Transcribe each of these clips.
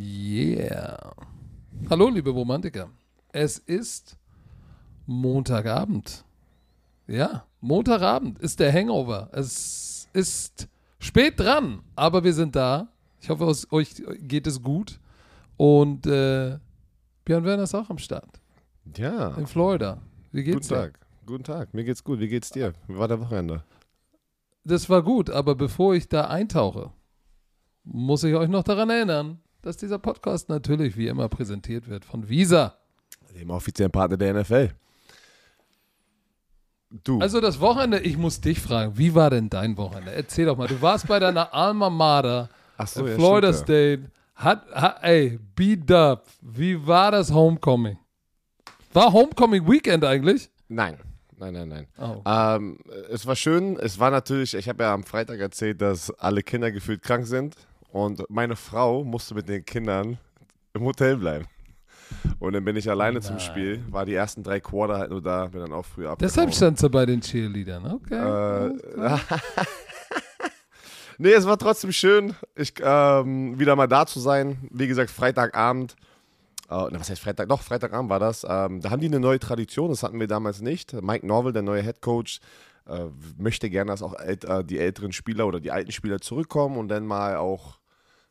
Yeah. Hallo, liebe Romantiker. Es ist Montagabend. Ja, Montagabend ist der Hangover. Es ist spät dran, aber wir sind da. Ich hoffe, euch geht es gut. Und äh, Björn Werner ist auch am Start. Ja. In Florida. Wie geht's Guten dir? Tag. Guten Tag. Mir geht's gut. Wie geht's dir? Wie war der Wochenende? Das war gut, aber bevor ich da eintauche, muss ich euch noch daran erinnern, dass dieser Podcast natürlich wie immer präsentiert wird von Visa. Dem offiziellen Partner der NFL. Du. Also das Wochenende, ich muss dich fragen, wie war denn dein Wochenende? Erzähl doch mal, du warst bei deiner Alma Mater, Ach so, ja, Florida stimmt, ja. State. Hat, hat, ey, B-Dub, wie war das Homecoming? War Homecoming Weekend eigentlich? Nein. Nein, nein, nein. Oh. Ähm, es war schön. Es war natürlich, ich habe ja am Freitag erzählt, dass alle Kinder gefühlt krank sind. Und meine Frau musste mit den Kindern im Hotel bleiben. Und dann bin ich alleine zum Nein. Spiel. War die ersten drei Quarter halt nur da, bin dann auch früh ab. Deshalb standst du bei den Cheerleadern, okay. Äh. Nee, es war trotzdem schön, ich, ähm, wieder mal da zu sein. Wie gesagt, Freitagabend. Na, was heißt Freitag? Doch, Freitagabend war das. Ähm, da haben die eine neue Tradition, das hatten wir damals nicht. Mike Norville, der neue Head Coach, äh, möchte gerne, dass auch ält äh, die älteren Spieler oder die alten Spieler zurückkommen und dann mal auch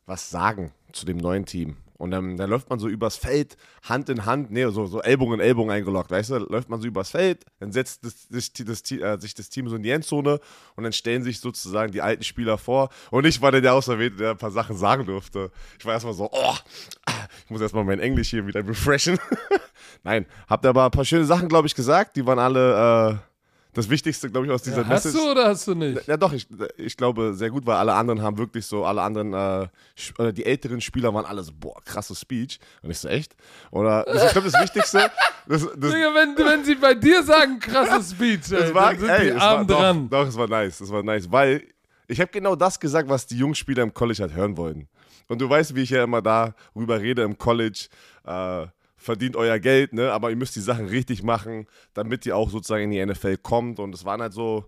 was sagen zu dem neuen Team. Und dann, dann läuft man so übers Feld, Hand in Hand, nee, so, so Ellbogen in Ellbogen eingeloggt, weißt du? Läuft man so übers Feld, dann setzt das, das, das, äh, sich das Team so in die Endzone und dann stellen sich sozusagen die alten Spieler vor. Und ich war dann der Auserwählte, der ein paar Sachen sagen durfte. Ich war erstmal so, oh, ich muss erstmal mein Englisch hier wieder refreshen. Nein, habt aber ein paar schöne Sachen, glaube ich, gesagt. Die waren alle äh, das Wichtigste, glaube ich, aus dieser Ja, hast Message. du oder hast du nicht? Ja, doch, ich, ich glaube sehr gut, weil alle anderen haben wirklich so, alle anderen, äh, die älteren Spieler waren alle so, boah, krasses Speech. Und ich so, echt? Oder, das, ich glaube, das Wichtigste, das, das, Digga, wenn, wenn sie bei dir sagen, krasses Speech, ey, das war, dann sind ey, die arm doch, dran. doch, es war nice, es war nice, weil ich habe genau das gesagt, was die Jungspieler im College halt hören wollten. Und du weißt, wie ich ja immer darüber rede im College, äh, verdient euer Geld, ne? aber ihr müsst die Sachen richtig machen, damit ihr auch sozusagen in die NFL kommt. Und es waren halt so,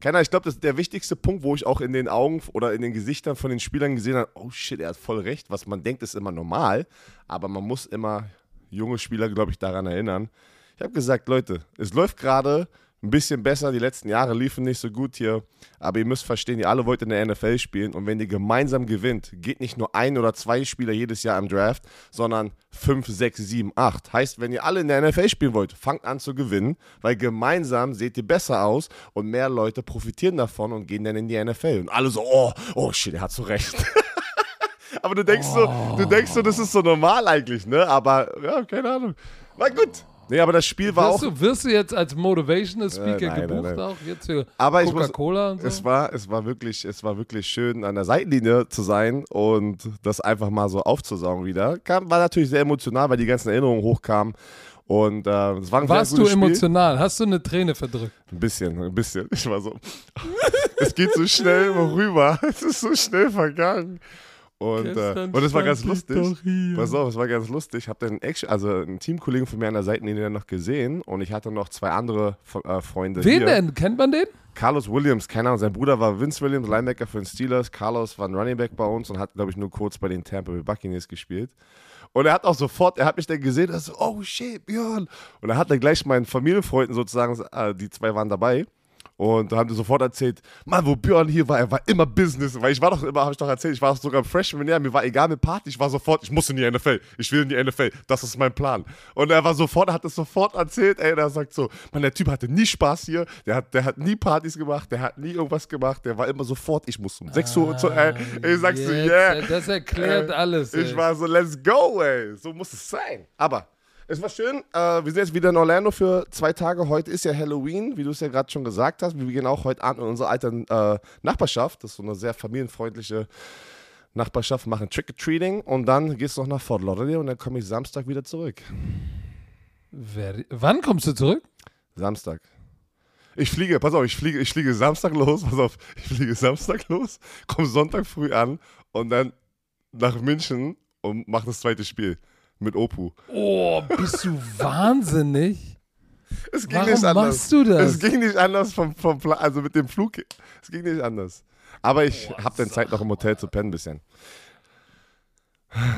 keiner, ich glaube, das ist der wichtigste Punkt, wo ich auch in den Augen oder in den Gesichtern von den Spielern gesehen habe, oh shit, er hat voll recht. Was man denkt, ist immer normal, aber man muss immer junge Spieler, glaube ich, daran erinnern. Ich habe gesagt, Leute, es läuft gerade ein bisschen besser. Die letzten Jahre liefen nicht so gut hier. Aber ihr müsst verstehen, ihr alle wollt in der NFL spielen. Und wenn ihr gemeinsam gewinnt, geht nicht nur ein oder zwei Spieler jedes Jahr im Draft, sondern fünf, sechs, sieben, acht. Heißt, wenn ihr alle in der NFL spielen wollt, fangt an zu gewinnen, weil gemeinsam seht ihr besser aus und mehr Leute profitieren davon und gehen dann in die NFL. Und alle so, oh, oh shit, er hat so recht. Aber du denkst so, du denkst so, das ist so normal eigentlich, ne? Aber ja, keine Ahnung. War gut. Nee, aber das Spiel war Wirst auch. du, wirst du jetzt als Motivational Speaker Äh, nein, nein, gebucht nein. auch? Jetzt für Coca-Cola und so? Es war, es war wirklich, es war wirklich schön, an der Seitenlinie zu sein und das einfach mal so aufzusaugen wieder. Kam, war natürlich sehr emotional, weil die ganzen Erinnerungen hochkamen. Und äh, war ein Warst sehr du gutes Spiel. emotional? Hast du eine Träne verdrückt? Ein bisschen, ein bisschen. Ich war so. es geht so schnell rüber. Es ist so schnell vergangen. Und, äh, und es war ganz lustig. Pass auf, es war ganz lustig. Ich habe dann Action, also einen Teamkollegen von mir an der Seitenlinie noch gesehen und ich hatte noch zwei andere äh, Freunde Wen hier. denn? Kennt man den? Carlos Williams, keine Ahnung, sein Bruder war Vince Williams, Linebacker für den Steelers. Carlos war ein Running Back bei uns und hat, glaube ich, nur kurz bei den Tampa Bay Buccaneers gespielt. Und er hat auch sofort, er hat mich dann gesehen, er so, oh shit, Björn. Und er hat dann gleich meinen Familienfreunden sozusagen, äh, die zwei waren dabei. Und da haben die sofort erzählt, Mann, wo Björn hier war, er war immer Business. Weil ich war doch immer, habe ich doch erzählt, ich war sogar Freshman Jahr, mir war egal mit Party, ich war sofort, ich muss in die NFL, ich will in die NFL, das ist mein Plan. Und er war sofort, er hat es sofort erzählt, ey, und er sagt so, Mann, der Typ hatte nie Spaß hier, der hat, der hat nie Partys gemacht, der hat nie irgendwas gemacht, der war immer sofort, ich muss um 6 Uhr, zu, ey, ich sag so, Ah, yeah. äh, Das erklärt Äh, alles. Ich ey. war so, let's go, ey. So muss es sein. Aber es war schön. Äh, wir sind jetzt wieder in Orlando für zwei Tage. Heute ist ja Halloween, wie du es ja gerade schon gesagt hast. Wir gehen auch heute Abend in unsere alte äh, Nachbarschaft. Das ist so eine sehr familienfreundliche Nachbarschaft. Machen Trick-or-Treating und dann gehst du noch nach Fort Lauderdale und dann komme ich Samstag wieder zurück. Wer, wann kommst du zurück? Samstag. Ich fliege, pass auf, ich fliege, ich fliege Samstag los, pass auf, ich fliege Samstag los, komme Sonntag früh an und dann nach München und mache das zweite Spiel mit Opu. Oh, bist du wahnsinnig? Es ging Warum nicht anders. machst du das? Es ging nicht anders vom, vom Pla also mit dem Flug. Es ging nicht anders. Aber ich habe dann Zeit noch im Hotel zu pennen ein bisschen.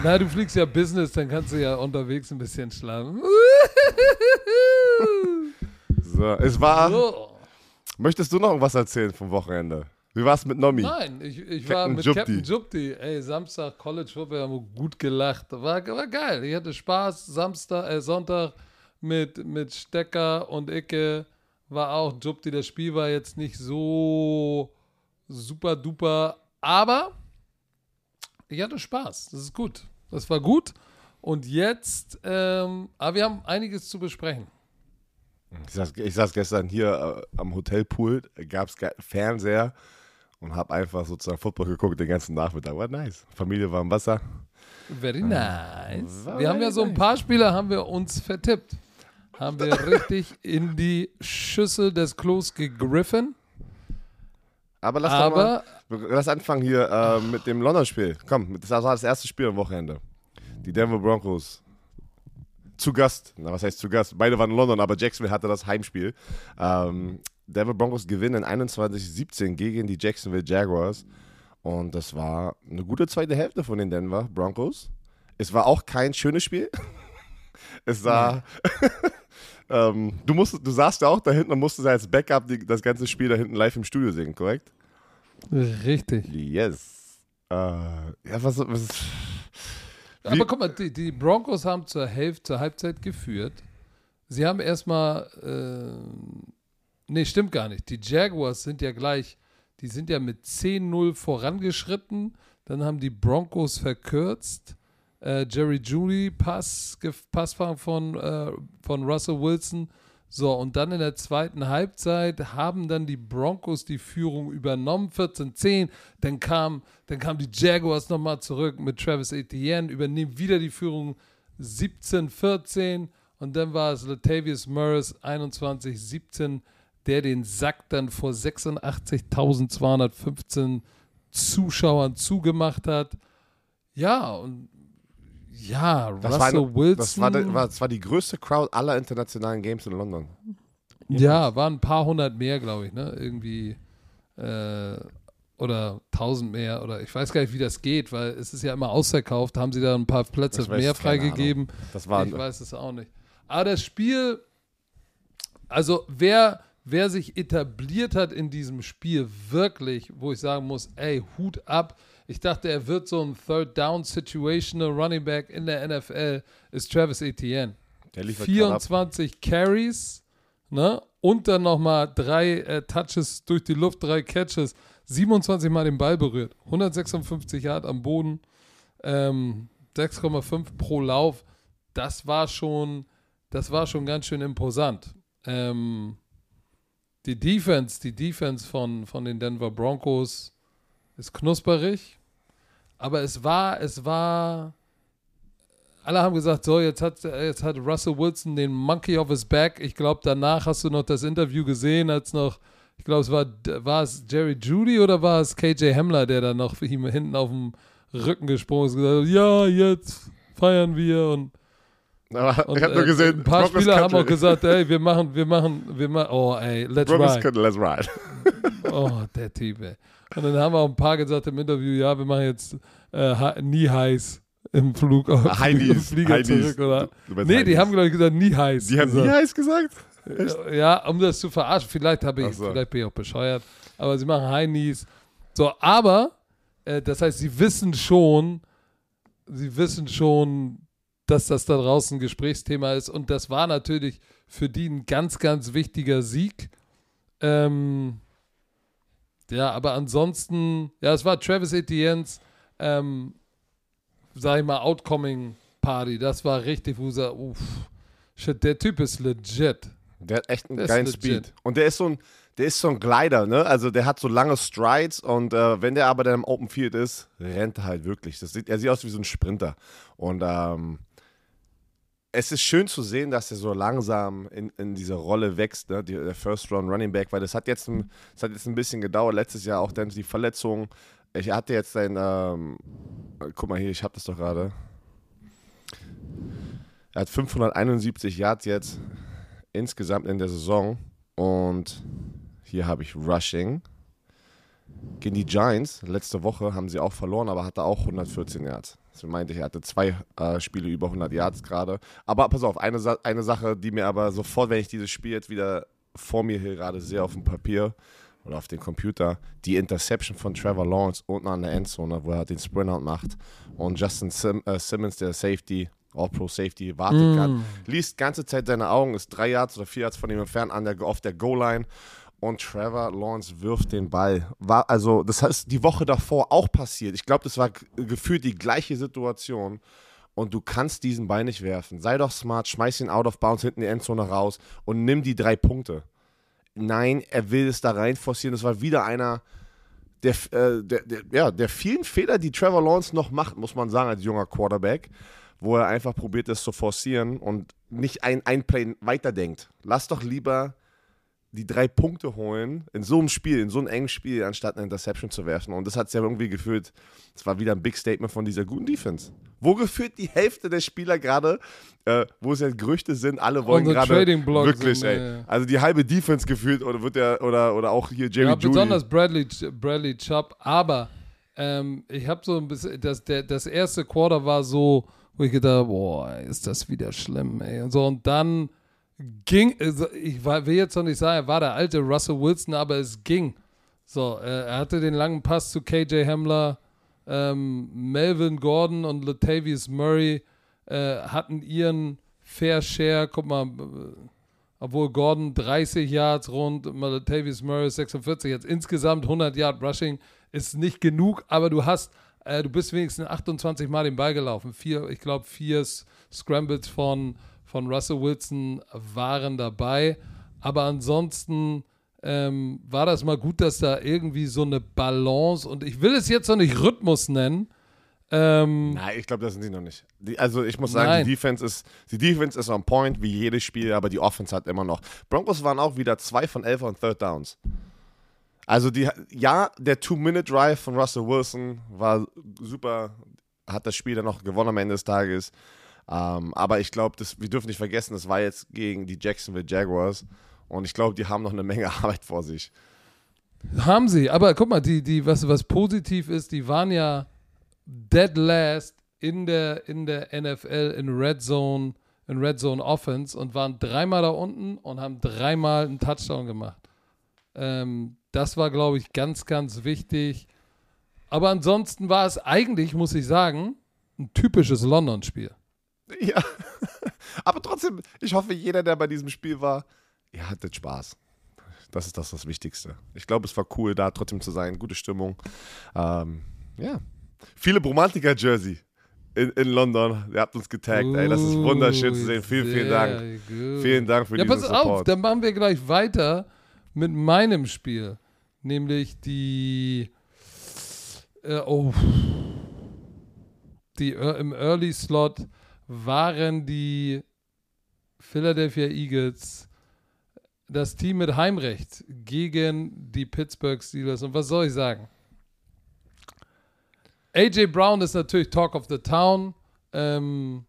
Na, du fliegst ja Business, dann kannst du ja unterwegs ein bisschen schlafen. So, es war. So. Möchtest du noch irgendwas erzählen vom Wochenende? Wie war es mit Nomi? Nein, ich, ich war mit Jupti. Captain Jupti. Ey, Samstag College Football haben wir gut gelacht. War, war geil. Ich hatte Spaß. Samstag, äh, Sonntag mit, mit Stecker und Icke war auch Jupti. Das Spiel war jetzt nicht so super duper, aber ich hatte Spaß. Das ist gut. Das war gut. Und jetzt, ähm, aber wir haben einiges zu besprechen. Ich saß, ich saß gestern hier äh, am Hotelpool, gab es Fernseher und habe einfach sozusagen Football geguckt den ganzen Nachmittag. War nice. Familie war im Wasser. Very nice. War Wir haben ja so ein paar Spieler haben wir uns vertippt. Haben wir richtig in die Schüssel des Klos gegriffen. Aber lass Aber doch mal, lass anfangen hier äh, mit dem London-Spiel. Komm, das war das erste Spiel am Wochenende. Die Denver Broncos zu Gast. Na, was heißt zu Gast? Beide waren in London, aber Jacksonville hatte das Heimspiel. Ähm, Denver Broncos gewinnen 21-17 gegen die Jacksonville Jaguars. Und das war eine gute zweite Hälfte von den Denver Broncos. Es war auch kein schönes Spiel. Es sah. ähm, du, musst, du saßt ja auch da hinten und musstest als Backup die, das ganze Spiel da hinten live im Studio singen, korrekt? richtig. Yes. Äh, ja, was, was Aber guck mal, die, die Broncos haben zur Hälfte, zur Halbzeit geführt. Sie haben erstmal, äh, nee, stimmt gar nicht. Die Jaguars sind ja gleich, die sind ja mit 10-0 vorangeschritten. Dann haben die Broncos verkürzt. Äh, Jerry Judy, Pass, Passfang von, äh, von Russell Wilson. So, und dann in der zweiten Halbzeit haben dann die Broncos die Führung übernommen, 14-10. Dann kam, dann kamen die Jaguars nochmal zurück mit Travis Etienne, übernehmen wieder die Führung 17-14. Und dann war es Latavius Murray 21-17, der den Sack dann vor 86.215 Zuschauern zugemacht hat. Ja, und ja, das, Russell war, Wilson. das, war, die- war, das war die größte Crowd aller internationalen Games in London. Ja, waren ein paar hundert mehr, glaube ich, ne? Irgendwie äh, oder tausend mehr oder ich weiß gar nicht, wie das geht, weil es ist ja immer ausverkauft. Haben sie da ein paar Plätze weiß mehr freigegeben? Das war Ich weiß es auch nicht. Aber das Spiel, also wer, wer sich etabliert hat in diesem Spiel wirklich, wo ich sagen muss, ey, Hut ab. Ich dachte, er wird so ein Third Down Situational Running Back in der NFL, ist Travis Etienne. der liefert gerade ab. 24 Carries, ne? Und dann nochmal drei äh, Touches durch die Luft, drei Catches, 27 Mal den Ball berührt, 156 Yard am Boden, ähm, 6,5 pro Lauf. Das war schon, das war schon ganz schön imposant. Ähm, die Defense, die Defense von, von den Denver Broncos ist knusperig, aber es war, es war, alle haben gesagt, so, jetzt hat, jetzt hat Russell Wilson den Monkey off his back. Ich glaube, danach hast du noch das Interview gesehen, als noch, ich glaube, es war, war es Jerry Judy oder war es KJ Hamler, der dann noch für ihm hinten auf dem Rücken gesprungen ist und gesagt hat, ja, jetzt feiern wir und Aber und, ich habe nur äh, gesehen, Ein paar Broncos Spieler haben auch gesagt, ey, wir machen, wir machen, wir machen, oh, ey, let's Broncos ride. Country, let's ride. Oh, der Typ, ey. Und dann haben auch ein paar gesagt im Interview, ja, wir machen jetzt äh, nie heiß im Flug auf High im Flieger High zurück, oder? Du meinst Nee, High die haben, glaube ich, gesagt, nie heiß. Die haben nie gesagt. heiß gesagt? Ja, um das zu verarschen. Vielleicht, habe ich, so. vielleicht bin ich auch bescheuert. Aber sie machen High Knees. So, aber, äh, das heißt, sie wissen schon, sie wissen schon, dass das da draußen ein Gesprächsthema ist. Und das war natürlich für die ein ganz, ganz wichtiger Sieg. Ähm, ja, aber ansonsten, ja, es war Travis Etienne's, ähm, sag ich mal, Outcoming Party. Das war richtig, wo sie, uff, shit, der Typ ist legit. Der hat echt einen Der geilen. Speed. Und der ist so ein, der ist so ein Glider, ne? Also der hat so lange Strides und äh, wenn der aber dann im Open Field ist, rennt er halt wirklich. Das sieht, er sieht aus wie so ein Sprinter. Und ähm, es ist schön zu sehen, dass er so langsam in, in diese Rolle wächst, ne? Die, der First Round Running Back, weil das hat jetzt ein, das hat jetzt ein bisschen gedauert. Letztes Jahr auch dann die Verletzung. Ich hatte jetzt ein, ähm, guck mal hier, ich habe das doch gerade. Er hat 571 Yards jetzt insgesamt in der Saison. Und hier habe ich Rushing. Gegen die Giants, letzte Woche haben sie auch verloren, aber hatte auch 114 Yards. Das meinte ich, er hatte zwei äh, Spiele über 100 Yards gerade. Aber pass auf, eine, Sa eine Sache, die mir aber sofort, wenn ich dieses Spiel jetzt wieder vor mir hier gerade sehe auf dem Papier oder auf dem Computer, die Interception von Trevor Lawrence unten an der Endzone, wo er den Sprintout macht und Justin Sim äh, Simmons, der Safety, All-Pro Safety, wartet mm. gerade, liest ganze Zeit seine Augen, ist drei Yards oder vier Yards von ihm entfernt an der, auf der Goal-Line und Trevor Lawrence wirft den Ball. War also, das heißt, die Woche davor auch passiert. Ich glaube, das war gefühlt die gleiche Situation. Und du kannst diesen Ball nicht werfen. Sei doch smart, schmeiß ihn out of bounds hinten in die Endzone raus und nimm die drei Punkte. Nein, er will es da rein forcieren. Das war wieder einer der, äh, der, der, ja, der vielen Fehler, die Trevor Lawrence noch macht, muss man sagen, als junger Quarterback, wo er einfach probiert, es zu forcieren und nicht ein, ein Play weiterdenkt. Lass doch lieber die drei Punkte holen in so einem Spiel, in so einem engen Spiel, anstatt eine Interception zu werfen. Und das hat es ja irgendwie gefühlt, es war wieder ein Big Statement von dieser guten Defense. Wo gefühlt die Hälfte der Spieler gerade, äh, wo es ja Gerüchte sind, alle wollen gerade wirklich, sind, ey. Ja. Also die halbe Defense gefühlt oder wird der oder oder auch hier Jerry ja, Judy. besonders Bradley Bradley Chubb, aber ähm, ich habe so ein bisschen das der, das erste Quarter war so, wo ich gedacht, boah, ist das wieder schlimm, ey. Und so und dann ging, also ich will jetzt noch nicht sagen, er war der alte Russell Wilson, aber es ging. So, er hatte den langen Pass zu KJ Hamler, ähm, Melvin Gordon und Latavius Murray äh, hatten ihren Fair Share. Guck mal, obwohl Gordon 30 Yards rund, Latavius Murray 46, jetzt insgesamt 100 Yard Rushing ist nicht genug, aber du hast, äh, du bist wenigstens 28 Mal den Ball gelaufen. Vier, ich glaube, vier Scrambles von von Russell Wilson waren dabei. Aber ansonsten ähm, war das mal gut, dass da irgendwie so eine Balance und ich will es jetzt noch nicht Rhythmus nennen. Ähm, Nein, ich glaube, das sind sie noch nicht. Die, also ich muss sagen, Nein. die Defense ist die Defense ist on point wie jedes Spiel, aber die Offense hat immer noch. Broncos waren auch wieder zwei von elf on Third Downs. Also die, ja, der Two-Minute-Drive von Russell Wilson war super, hat das Spiel dann noch gewonnen am Ende des Tages. Ähm, aber ich glaube, wir dürfen nicht vergessen, das war jetzt gegen die Jacksonville Jaguars. Und ich glaube, die haben noch eine Menge Arbeit vor sich. Haben sie, aber guck mal, die, die, was, was positiv ist, die waren ja dead last in der, in der NFL in Red Zone, in Red Zone Offense und waren dreimal da unten und haben dreimal einen Touchdown gemacht. Ähm, das war, glaube ich, ganz, ganz wichtig. Aber ansonsten war es eigentlich, muss ich sagen, ein typisches London-Spiel. Ja. Aber trotzdem, ich hoffe, jeder, der bei diesem Spiel war, ihr hattet Spaß. Das ist das, das Wichtigste. Ich glaube, es war cool, da trotzdem zu sein. Gute Stimmung. Ähm, ja. Viele Bromantiker-Jersey in, in London. Ihr habt uns getaggt. Uh, ey, das ist wunderschön zu sehen. Vielen, vielen Dank. Gut. Vielen Dank für ja, diesen pass Support. auf, dann machen wir gleich weiter mit meinem Spiel. Nämlich die. Äh, oh. Die äh, im Early Slot waren die Philadelphia Eagles das Team mit Heimrecht gegen die Pittsburgh Steelers. Und was soll ich sagen? AJ Brown ist natürlich Talk of the Town. Ähm,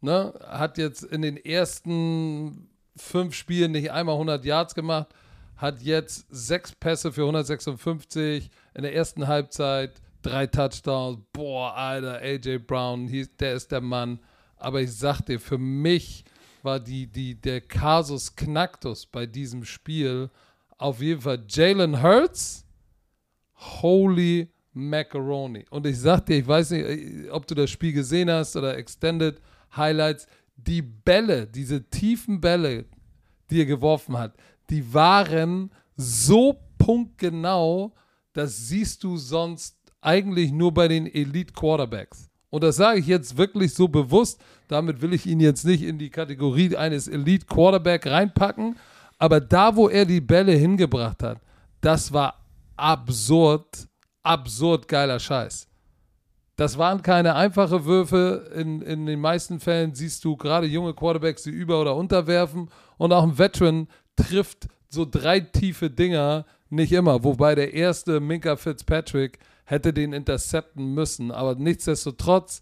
ne, hat jetzt in den ersten fünf Spielen nicht einmal 100 Yards gemacht, hat jetzt sechs Pässe für 156 in der ersten Halbzeit, drei Touchdowns. Boah, Alter, AJ Brown, der ist der Mann. Aber ich sag dir, für mich war die, die, der Kasus Knacktus bei diesem Spiel auf jeden Fall Jalen Hurts, Holy Macaroni. Und ich sag dir, ich weiß nicht, ob du das Spiel gesehen hast oder Extended Highlights, die Bälle, diese tiefen Bälle, die er geworfen hat, die waren so punktgenau, das siehst du sonst eigentlich nur bei den Elite Quarterbacks. Und das sage ich jetzt wirklich so bewusst. Damit will ich ihn jetzt nicht in die Kategorie eines Elite Quarterback reinpacken. Aber da, wo er die Bälle hingebracht hat, das war absurd, absurd geiler Scheiß. Das waren keine einfachen Würfe. In, in den meisten Fällen siehst du gerade junge Quarterbacks, die über- oder unterwerfen. Und auch ein Veteran trifft so drei tiefe Dinger nicht immer. Wobei der erste Minka Fitzpatrick hätte den intercepten müssen. Aber nichtsdestotrotz,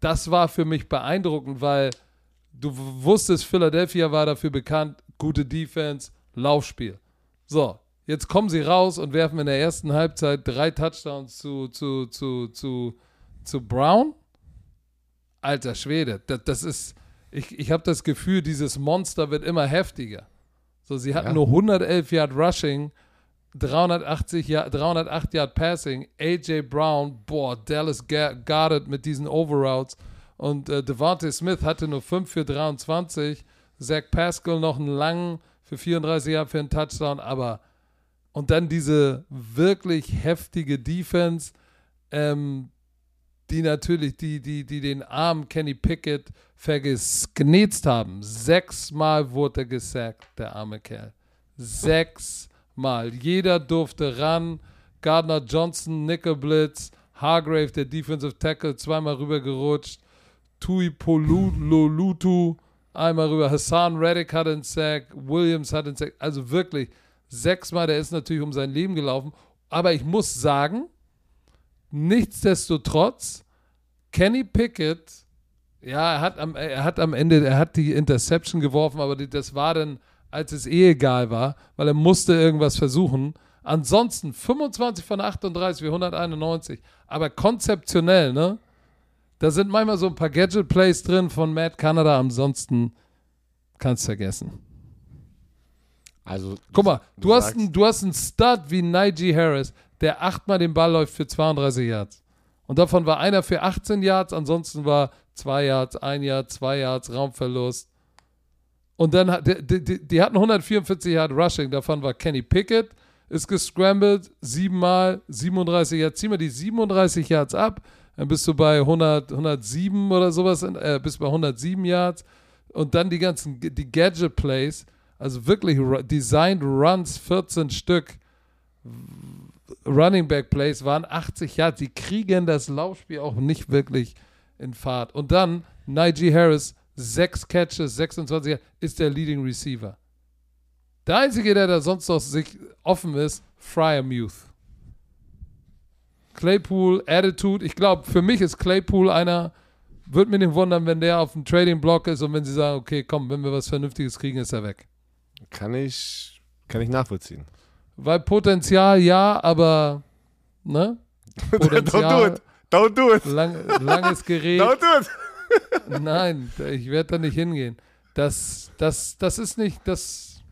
das war für mich beeindruckend, weil du wusstest, Philadelphia war dafür bekannt, gute Defense, Laufspiel. So, jetzt kommen sie raus und werfen in der ersten Halbzeit drei Touchdowns zu, zu, zu, zu, zu Brown. Alter Schwede, das, das ist, ich, ich habe das Gefühl, dieses Monster wird immer heftiger. So, sie hatten Ja. nur 111 Yard Rushing, 380 Yard, 308 Yard Passing. AJ Brown, boah, Dallas guarded mit diesen Overroutes. Und äh, Devontae Smith hatte nur 5 für 23. Zach Pascal noch einen langen für 34 Yard für einen Touchdown. Aber und dann diese wirklich heftige Defense, ähm, die natürlich, die, die, die den armen Kenny Pickett vergenetzt haben. Sechsmal wurde er gesackt, der arme Kerl. Sechsmal. Jeder durfte ran. Gardner Johnson, Nickel Blitz, Hargrave, der Defensive Tackle, zweimal rübergerutscht. Tui Polulutu, einmal rüber. Hassan Reddick hat einen Sack. Williams hat einen Sack. Also wirklich sechsmal. Der ist natürlich um sein Leben gelaufen. Aber ich muss sagen, nichtsdestotrotz, Kenny Pickett, ja, er hat am, er hat am Ende, er hat die Interception geworfen, aber die, das war dann, als es eh egal war, weil er musste irgendwas versuchen. Ansonsten 25 von 38 für 191, aber konzeptionell, ne? Da sind manchmal so ein paar Gadget-Plays drin von Matt Canada, ansonsten kannst du vergessen. Also, Guck mal, du, hast, sagst- einen, du hast einen Stud wie Najee Harris, der achtmal den Ball läuft für 32 Yards. Und davon war einer für 18 Yards, ansonsten war 2 Yards, 1 Yard, 2 Yards, Raumverlust. Und dann hat, die, die, die, hatten 144 Yard Rushing, davon war Kenny Pickett, ist gescrambled, siebenmal, 37 Yards. Zieh mal die 37 Yards ab, dann bist du bei 100, 107 oder sowas, äh, bist bei 107 Yards. Und dann die ganzen, die Gadget-Plays, also wirklich designed Runs, 14 Stück, Running Back Plays waren 80 Yards. Die kriegen das Laufspiel auch nicht wirklich in Fahrt. Und dann Najee Harris, 6 Catches, 26 Yards, ist der Leading Receiver. Der Einzige, der da sonst noch sich offen ist, Fryer Muth. Claypool, Attitude. Ich glaube, für mich ist Claypool einer, würde mich nicht wundern, wenn der auf dem Trading Block ist und wenn sie sagen, okay, komm, wenn wir was Vernünftiges kriegen, ist er weg. kann ich, kann ich nachvollziehen. Weil Potenzial ja, aber ne? Don't do Potenzial, it. Don't do it. lang, langes Gerät. Don't do it. Nein, ich werde da nicht hingehen. Das, das, das ist nicht, das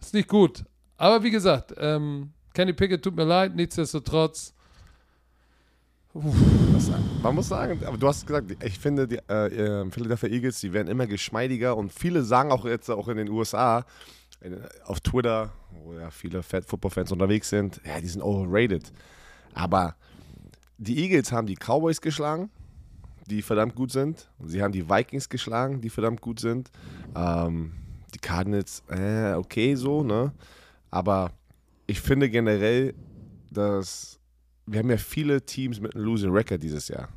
ist nicht gut. Aber wie gesagt, ähm, Kenny Pickett tut mir leid, nichtsdestotrotz. Man muss sagen, aber du hast gesagt, ich finde, die äh, äh, Philadelphia Eagles, die werden immer geschmeidiger und viele sagen auch jetzt auch in den USA, auf Twitter, wo ja viele Football-Fans unterwegs sind, ja, die sind overrated. Aber die Eagles haben die Cowboys geschlagen, die verdammt gut sind. Sie haben die Vikings geschlagen, die verdammt gut sind. Ähm, die Cardinals, äh, okay so, ne? Aber ich finde generell, dass wir haben ja viele Teams mit einem Losing Record dieses Jahr.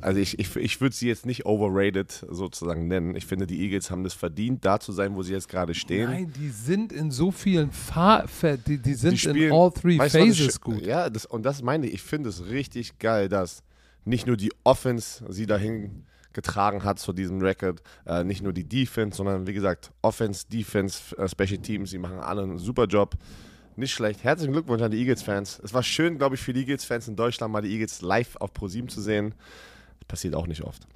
Also ich, ich, ich würde sie jetzt nicht overrated sozusagen nennen. Ich finde, die Eagles haben es verdient, da zu sein, wo sie jetzt gerade stehen. Nein, die sind in so vielen Fa die, die sind Die spielen- in all three Weißt Phases gut. Ja, das, und das meine ich. Ich finde es richtig geil, dass nicht nur die Offense sie dahin getragen hat zu diesem Record, äh, nicht nur die Defense, sondern wie gesagt, Offense, Defense, äh, Special Teams, die machen alle einen super Job. Nicht schlecht. Herzlichen Glückwunsch an die Eagles-Fans. Es war schön, glaube ich, für die Eagles-Fans in Deutschland mal die Eagles live auf ProSieben zu sehen. Das passiert auch nicht oft.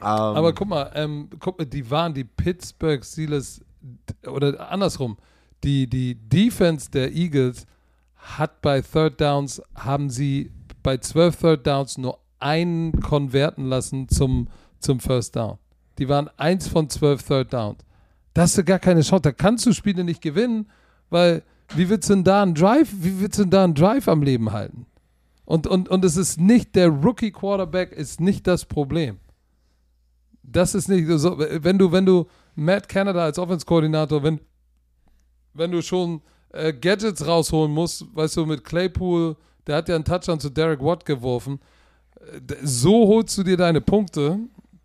Ähm, Aber guck mal, ähm, guck mal, die waren die Pittsburgh Steelers oder andersrum. Die, die Defense der Eagles hat bei Third Downs, haben sie bei 12 Third Downs nur einen konverten lassen zum, zum First Down. Die waren eins von 12 Third Downs. Da hast du gar keine Chance. Da kannst du Spiele nicht gewinnen, weil wie willst du denn da einen Drive, wie willst du denn da einen Drive am Leben halten? Und, und, und es ist nicht, der Rookie Quarterback ist nicht das Problem. Das ist nicht so, wenn du, wenn du Matt Canada als Offense-Koordinator, wenn, wenn du schon äh, Gadgets rausholen musst, weißt du, mit Claypool, der hat ja einen Touchdown zu Derek Watt geworfen, äh, so holst du dir deine Punkte,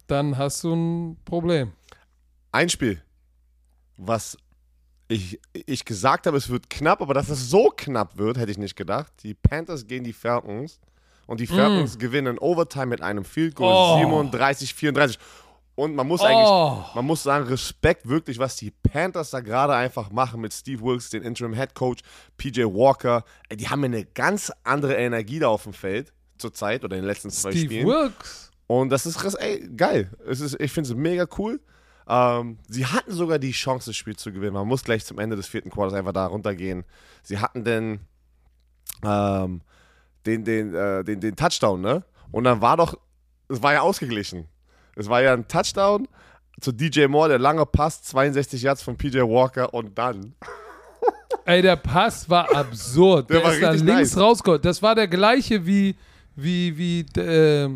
dann hast du ein Problem. Ein Spiel, was ich, ich gesagt habe, es wird knapp, aber dass es so knapp wird, hätte ich nicht gedacht. Die Panthers gegen die Falcons und die Falcons gewinnen Overtime mit einem Field Goal Oh. 37, 34. Und man muss Oh. eigentlich, man muss sagen, Respekt wirklich, was die Panthers da gerade einfach machen mit Steve Wilkes, den Interim Head Coach, PJ Walker. Die haben eine ganz andere Energie da auf dem Feld zurzeit oder in den letzten zwei Steve Spielen. Wilkes. Und das ist ey, geil. Es ist, ich finde es mega cool. Ähm, sie hatten sogar die Chance, das Spiel zu gewinnen. Man muss gleich zum Ende des vierten Quarters einfach da runtergehen. Sie hatten den, ähm, den, den, äh, den, den Touchdown, ne? Und dann war doch, es war ja ausgeglichen. Es war ja ein Touchdown zu DJ Moore, der lange Pass, 62 Yards von PJ Walker und dann. Ey, der Pass war absurd. Der Der, war ist da links nice. rausgeholt. Das war der gleiche wie, wie, wie äh,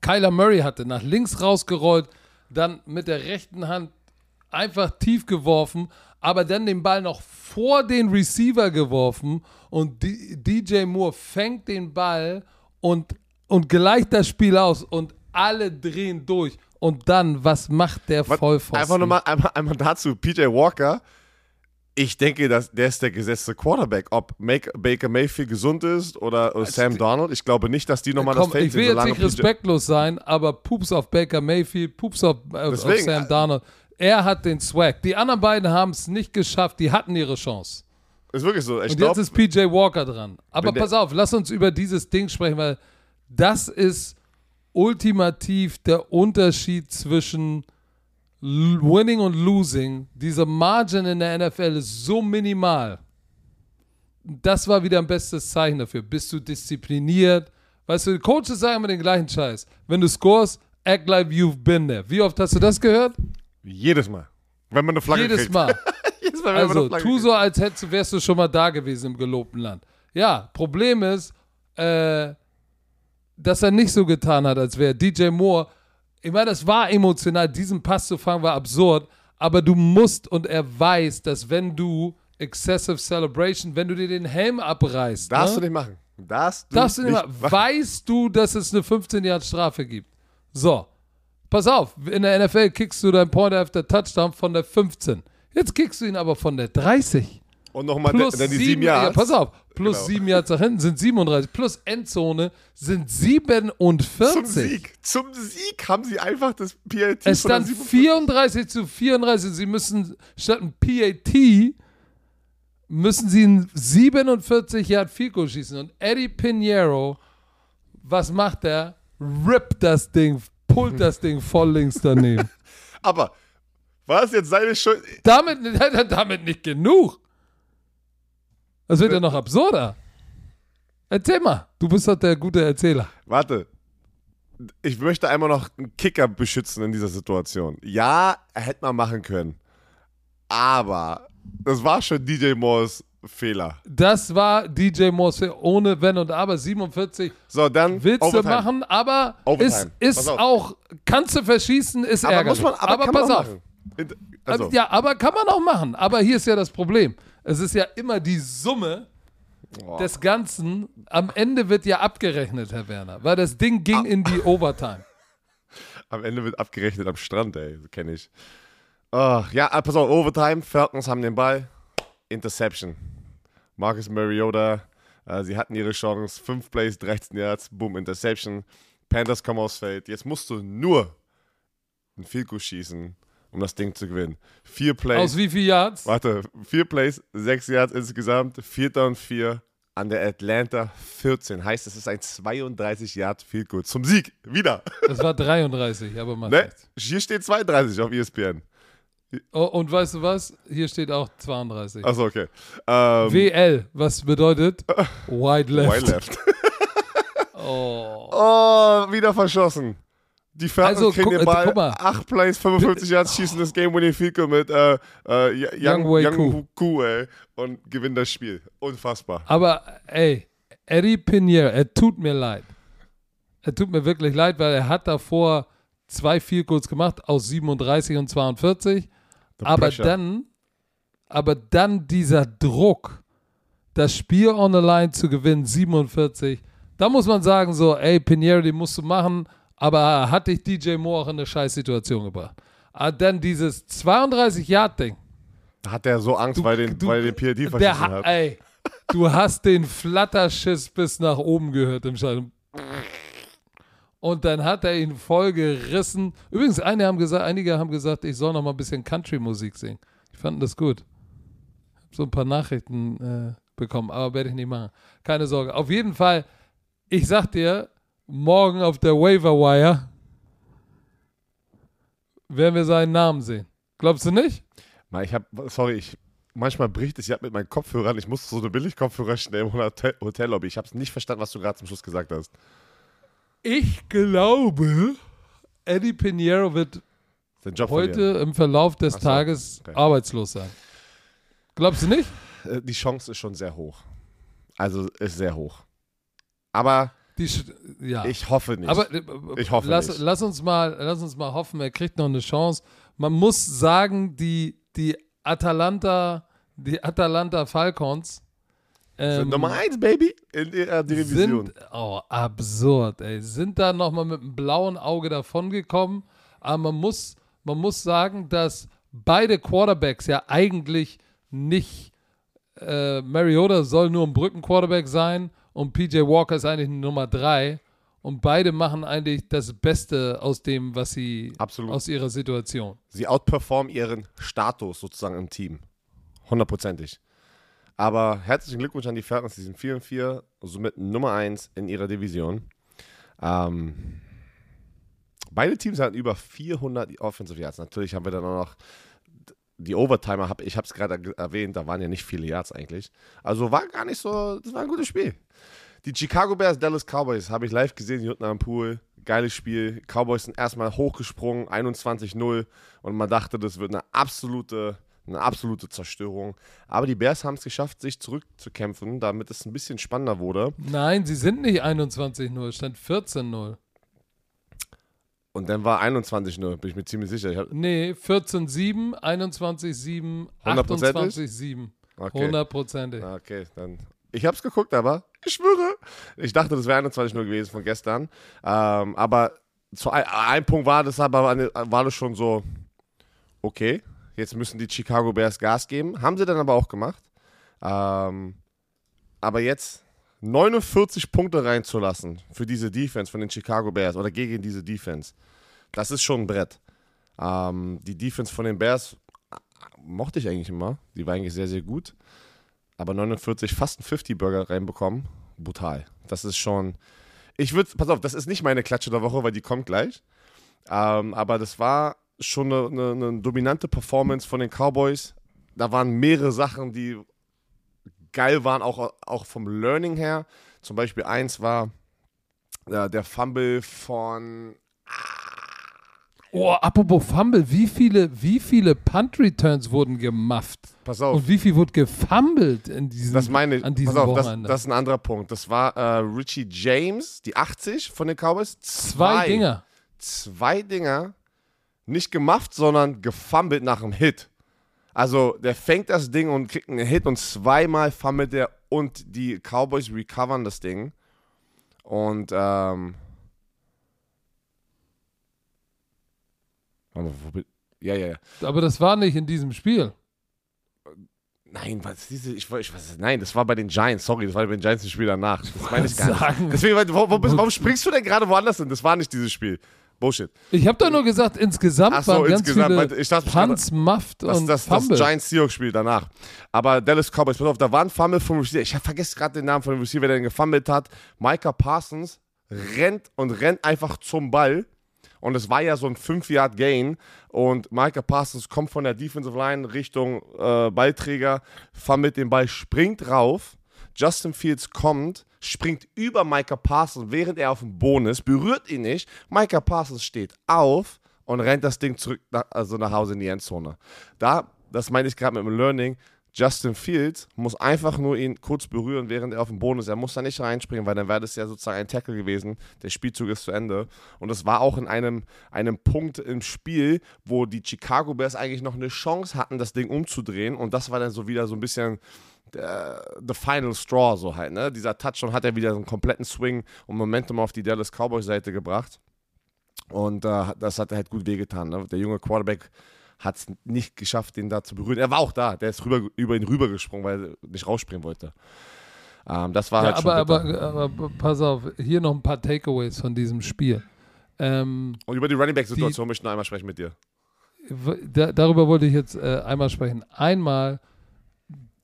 Kyler Murray hatte. Nach links rausgerollt, dann mit der rechten Hand einfach tief geworfen, aber dann den Ball noch vor den Receiver geworfen und DJ Moore fängt den Ball und, und gleicht das Spiel aus und alle drehen durch. Und dann, was macht der Was- Vollpfosten? Einfach nochmal einmal, einmal dazu, PJ Walker. Ich denke, dass der ist der gesetzte Quarterback. Ob Baker Mayfield gesund ist oder, oder Sam Donald, ich glaube nicht, dass die nochmal das Komm, Feld ich will jetzt nicht respektlos sein, aber Pups auf Baker Mayfield, Pups auf, auf, auf Deswegen, Sam äh, Darnold. Er hat den Swag. Die anderen beiden haben es nicht geschafft. Die hatten ihre Chance. Ist wirklich so. Ich Und glaube, jetzt ist PJ Walker dran. Aber pass auf, lass uns über dieses Ding sprechen, weil das ist ultimativ der Unterschied zwischen Winning und Losing. Diese Margin in der NFL ist so minimal. Das war wieder ein bestes Zeichen dafür. Bist du diszipliniert? Weißt du, die Coaches sagen immer den gleichen Scheiß. Wenn du scorest, act like you've been there. Wie oft hast du das gehört? jedes Mal. Wenn man eine Flagge Jedes kriegt. Mal. jedes Mal, Also, tu kriegt. so, als hättest du, wärst du schon mal da gewesen im gelobten Land. Ja, Problem ist, äh, dass er nicht so getan hat, als wäre DJ Moore. Ich meine, das war emotional. Diesen Pass zu fangen war absurd. Aber du musst und er weiß, dass wenn du Excessive Celebration, wenn du dir den Helm abreißt, Darfst ne? du nicht machen. Darfst du, Darfst du nicht mal, machen. weißt du, dass es eine 15 Jahre Strafe gibt. So, pass auf, in der NFL kickst du deinen Point after Touchdown von der 15. Jetzt kickst du ihn aber von der 30. Und nochmal Plus dann die sieben, sieben Jahre. ja, pass auf, plus Genau. sieben Yards nach hinten sind 37, plus Endzone sind 47. Zum Sieg. Zum Sieg haben sie einfach das PAT Es stand 47 34 zu 34. Sie müssen statt ein PAT müssen sie ein 47 Yard Goal schießen. Und Eddie Pinheiro, was macht er? Rippt das Ding, pullt das Ding voll links daneben. Aber war es jetzt seine Schuld? damit, damit nicht genug. Das wird ja noch absurder. Erzähl mal, du bist doch der gute Erzähler. Warte. Ich möchte einmal noch einen Kicker beschützen in dieser Situation. Ja, hätte mal machen können. Aber das war schon DJ Moores Fehler. Das war DJ Morse ohne Wenn und Aber 47. So, dann Willst Overtime. du machen, aber Overtime. ist, ist auch, kannst du verschießen, ist Aber ärgerlich. muss man, aber, kann pass man auch auf. Also, Also, ja, aber kann man auch machen. Aber hier ist ja das Problem. Es ist ja immer die Summe Boah. des Ganzen. Am Ende wird ja abgerechnet, Herr Werner, weil das Ding ging Ah. in die Overtime. am Ende wird abgerechnet am Strand, ey. Kenne ich. Ah, ja, ah, pass auf, Overtime. Falcons haben den Ball. Interception. Marcus Mariota. Äh, sie hatten ihre Chance. 5 Plays, 13 Yards. Boom, Interception. Panthers kommen aufs Feld. Jetzt musst du nur ein Field schießen, um das Ding zu gewinnen. Vier Plays. Aus wie viel Yards? Warte, vier Plays, sechs Yards insgesamt, vierter und vier an der Atlanta 14. Heißt, es ist ein 32 Yard Field Goal zum Sieg. Wieder. Das war 33, aber macht Ne? Hier steht 32 auf ESPN. Oh, und weißt du was? Hier steht auch 32. Achso, okay. Ähm, WL, was bedeutet? Wide left. Wide left. Oh. Oh, wieder verschossen. Die Falcons Also, kriegen guck- den äh, Ball, guck mal. 8 Plays, 55 Yards, schießen das Game-Winning Field Goal mit äh, äh, Young, Young Young Ku, ey, und gewinnen das Spiel. Unfassbar. Aber ey, Eddie Pinheiro, er tut mir leid. Er tut mir wirklich leid, weil er hat davor zwei Field Goals gemacht aus 37 und 42. aber pressure. dann, aber dann dieser Druck, das Spiel on the line zu gewinnen, 47. Da muss man sagen so, ey Pinheiro, den musst du machen. Aber hat dich DJ Moore auch in eine Scheißsituation gebracht. Aber dann dieses 32-Yard-Ding. Da hat er so Angst, weil, den, du- weil er den PRD Der verschissen hat, hat. ey, du hast den Flatterschiss bis nach oben gehört im Stadion. Und dann hat er ihn voll gerissen. Übrigens, einige haben gesagt, einige haben gesagt, ich soll noch mal ein bisschen Country-Musik singen. Ich fand das gut. Ich habe so ein paar Nachrichten äh, bekommen, aber werde ich nicht machen. Keine Sorge. Auf jeden Fall, ich sag dir, morgen auf der Waiver Wire werden wir seinen Namen sehen. Glaubst du nicht? Mal, ich habe, sorry, ich, manchmal bricht es ja mit meinen Kopfhörern. Ich musste so eine Billig-Kopfhörer schnell im Hotel Hotellobby. Ich habe es nicht verstanden, was du gerade zum Schluss gesagt hast. Ich glaube, Eddie Pinheiro wird heute verlieren. im Verlauf des so, Tages okay. arbeitslos sein. Glaubst du nicht? Äh, Die Chance ist schon sehr hoch. Also ist sehr hoch. Aber Die, ja. ich hoffe nicht. Aber äh, Ich hoffe lass, nicht. lass uns mal, lass uns mal hoffen, er kriegt noch eine Chance. Man muss sagen, die, die Atalanta, die Atalanta Falcons ähm, sind Nummer 1, Baby, in der Division. sind oh, absurd, ey. Sind da nochmal mit einem blauen Auge davongekommen. Aber man muss, man muss sagen, dass beide Quarterbacks ja eigentlich nicht äh, Mariota soll nur ein Brückenquarterback sein und PJ Walker ist eigentlich Nummer 3. Und beide machen eigentlich das Beste aus dem, was sie Absolut. aus ihrer Situation. Sie outperformen ihren Status sozusagen im Team. Hundertprozentig. Aber herzlichen Glückwunsch an die Falcons, die sind 4 und 4, somit Nummer 1 in ihrer Division. Ähm, beide Teams hatten über 400 Offensive Yards. Natürlich haben wir dann auch noch die Overtimer, hab, ich habe es gerade ge- erwähnt, da waren ja nicht viele Yards eigentlich. Also war gar nicht so, das war ein gutes Spiel. Die Chicago Bears, Dallas Cowboys, habe ich live gesehen, hier unten am Pool. Geiles Spiel. Cowboys sind erstmal hochgesprungen, 21-0. Und man dachte, das wird eine absolute, eine absolute Zerstörung. Aber die Bears haben es geschafft, sich zurückzukämpfen, damit es ein bisschen spannender wurde. Nein, sie sind nicht 21-0, es stand 14-0. Und dann war 21-0, bin ich mir ziemlich sicher. Ich hab, Nee, 14-7, 21-7, Hundertprozentig? 28-7. okay. Hundertprozentig. Ah, Okay, dann. Ich hab's geguckt, aber ich schwöre. Ich dachte, das wäre 21 nur gewesen von gestern. Ähm, aber zu ein, ein Punkt war das aber war das schon so, okay, jetzt müssen die Chicago Bears Gas geben. Haben sie dann aber auch gemacht. Ähm, aber jetzt 49 Punkte reinzulassen für diese Defense von den Chicago Bears oder gegen diese Defense, das ist schon ein Brett. Ähm, die Defense von den Bears mochte ich eigentlich immer. Die war eigentlich sehr, sehr gut. Aber 49, fast einen 50-Burger reinbekommen, brutal. Das ist schon. Ich würde, pass auf, das ist nicht meine Klatsche der Woche, weil die kommt gleich. Ähm, aber das war schon eine, eine, eine dominante Performance von den Cowboys. Da waren mehrere Sachen, die geil waren, auch, auch vom Learning her. Zum Beispiel eins war äh, der Fumble von Oh, apropos Fumble, wie viele, wie viele Punt-Returns wurden gemufft? Pass auf. Und wie viel wurde gefummelt in diesem, Das meine ich. an diesem Pass auf, das, das ist ein anderer Punkt. Das war äh, Richie James, die 80 von den Cowboys. Zwei Dinger. Zwei Dinger. Nicht gemufft, sondern gefummelt nach dem Hit. Also, der fängt das Ding und kriegt einen Hit und zweimal fummelt er und die Cowboys recovern das Ding. Und, ähm. Ja, ja, ja. Aber das war nicht in diesem Spiel. Nein, was ist diese, ich, ich weiß, nein, das war bei den Giants, sorry, das war bei den Giants ein Spiel danach. Das meine ich gar nicht. Deswegen, bist- warum springst du denn gerade woanders hin? Das war nicht dieses Spiel. Bullshit. Ich habe doch nur gesagt, insgesamt so, waren ganz insgesamt, viele weil ich dachte, Punts, Muffed Das, und das, das Fumble. Giants Seahawks Spiel danach. Aber Dallas Cowboys, pass auf, da war ein Fumble vom Receiver. Ich vergesse gerade den Namen von dem Receiver, der den gefummelt hat. Micah Parsons rennt und rennt einfach zum Ball. Und es war ja so ein 5-Yard-Gain. Und Micah Parsons kommt von der Defensive Line Richtung äh, Ballträger, fummelt den Ball, springt rauf. Justin Fields kommt, springt über Micah Parsons, während er auf dem Boden ist, berührt ihn nicht. Micah Parsons steht auf und rennt das Ding zurück, nach, also nach Hause in die Endzone. Da, das meine ich gerade mit dem Learning, Justin Fields muss einfach nur ihn kurz berühren, während er auf dem Boden ist. Er muss da nicht reinspringen, weil dann wäre das ja sozusagen ein Tackle gewesen. Der Spielzug ist zu Ende. Und es war auch in einem, einem Punkt im Spiel, wo die Chicago Bears eigentlich noch eine Chance hatten, das Ding umzudrehen. Und das war dann so wieder so ein bisschen äh, the final straw, so halt. Ne? Dieser Touchdown hat er wieder so einen kompletten Swing und Momentum auf die Dallas Cowboys Seite gebracht. Und äh, das hat halt gut wehgetan. Ne? Der junge Quarterback hat es nicht geschafft, den da zu berühren. Er war auch da, der ist rüber, über ihn rübergesprungen, weil er nicht rausspringen wollte. Ähm, das war Ja, halt schon aber, bitter. aber, aber pass auf, hier noch ein paar Takeaways von diesem Spiel. Ähm, Und über die Running Back-Situation möchte ich noch einmal sprechen mit dir. da, darüber wollte ich jetzt äh, einmal sprechen. Einmal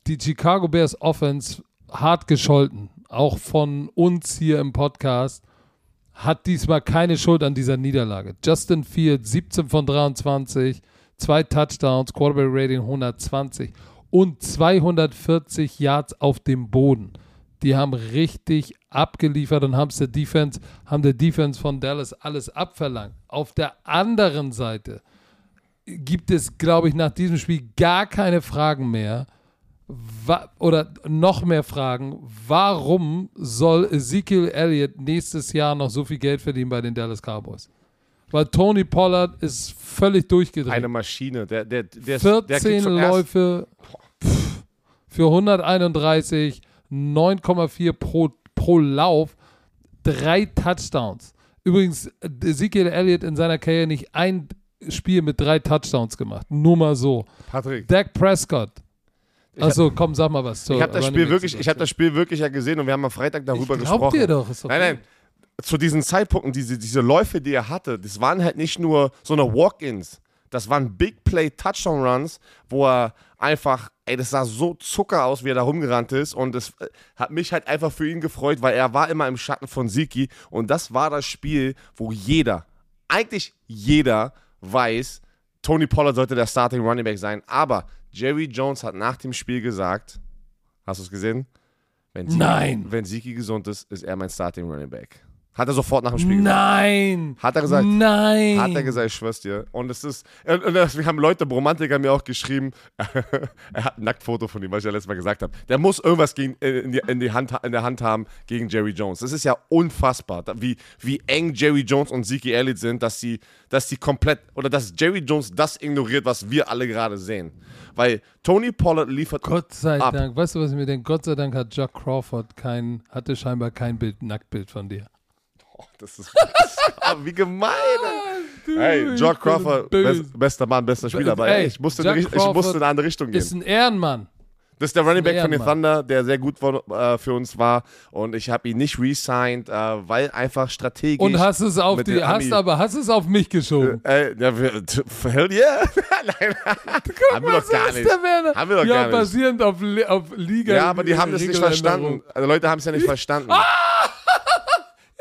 die Chicago Bears Offense hart gescholten, auch von uns hier im Podcast, hat diesmal keine Schuld an dieser Niederlage. Justin Fields 17 von 23, zwei Touchdowns, Quarterback Rating 120 und 240 Yards auf dem Boden. Die haben richtig abgeliefert und haben der Defense, haben der Defense von Dallas alles abverlangt. Auf der anderen Seite gibt es, glaube ich, nach diesem Spiel gar keine Fragen mehr. Oder noch mehr Fragen. Warum soll Ezekiel Elliott nächstes Jahr noch so viel Geld verdienen bei den Dallas Cowboys? Weil Tony Pollard ist völlig durchgedreht. Eine Maschine. Der, der, der, ist- der 14 kriegt zum ersten- Läufe pff, für 131, 9,4 pro, pro Lauf, drei Touchdowns. Übrigens, Ezekiel Elliott in seiner Karriere nicht ein Spiel mit drei Touchdowns gemacht. Nur mal so. Patrick, Dak Prescott. Achso, komm, sag mal was. zur ich habe das Spiel wirklich, ich habe das Spiel wirklich ja gesehen und wir haben am Freitag darüber ich glaub gesprochen. dir doch. Ist okay. Nein, nein. Zu diesen Zeitpunkten, diese, diese Läufe, die er hatte, das waren halt nicht nur so eine Walk-ins. Das waren Big Play Touchdown Runs, wo er einfach, ey, das sah so Zucker aus, wie er da rumgerannt ist. Und es äh, hat mich halt einfach für ihn gefreut, weil er war immer im Schatten von Siki. Und das war das Spiel, wo jeder, eigentlich jeder weiß, Tony Pollard sollte der Starting Running Back sein. Aber Jerry Jones hat nach dem Spiel gesagt, hast du es gesehen? Wenn Siki, Nein. Wenn Siki gesund ist, ist er mein Starting Running Back. Hat er sofort nach dem Spiel gesagt. Nein. Hat er gesagt. Nein. Hat er gesagt, ich schwör's dir. Und es ist, und wir haben Leute, Bromantiker mir auch geschrieben, er hat ein Nacktfoto von ihm, was ich ja letztes Mal gesagt habe. Der muss irgendwas gegen, äh, in, die, in, die Hand, in der Hand haben gegen Jerry Jones. Das ist ja unfassbar, wie, wie eng Jerry Jones und Zeke Elliott sind, dass sie, dass sie komplett, oder dass Jerry Jones das ignoriert, was wir alle gerade sehen. Weil Tony Pollard liefert Gott sei ab. Dank. Weißt du, was ich mir denke? Gott sei Dank hat Jack Crawford kein, hatte scheinbar kein Bild, Nacktbild von dir. Oh, das ist, wie gemein. Hey, ich Jock Crawford, best, bester Mann, bester Spieler, aber Ey, ich, musste in ich musste in eine andere Richtung gehen. Ist ein Ehrenmann. Das ist der Running Back von den. Thunder, der sehr gut war, äh, für uns war. Und ich habe ihn nicht re-signed, äh, weil einfach strategisch. Und hast es auf die, hast aber hast es auf mich geschoben. Äh, ja, wir, t- hell yeah. Nein, haben wir Was doch gar nicht. Haben wir doch ja, gar nicht. basierend auf, auf Liga. Ja, aber die haben das nicht verstanden. Also Leute haben es ja nicht verstanden.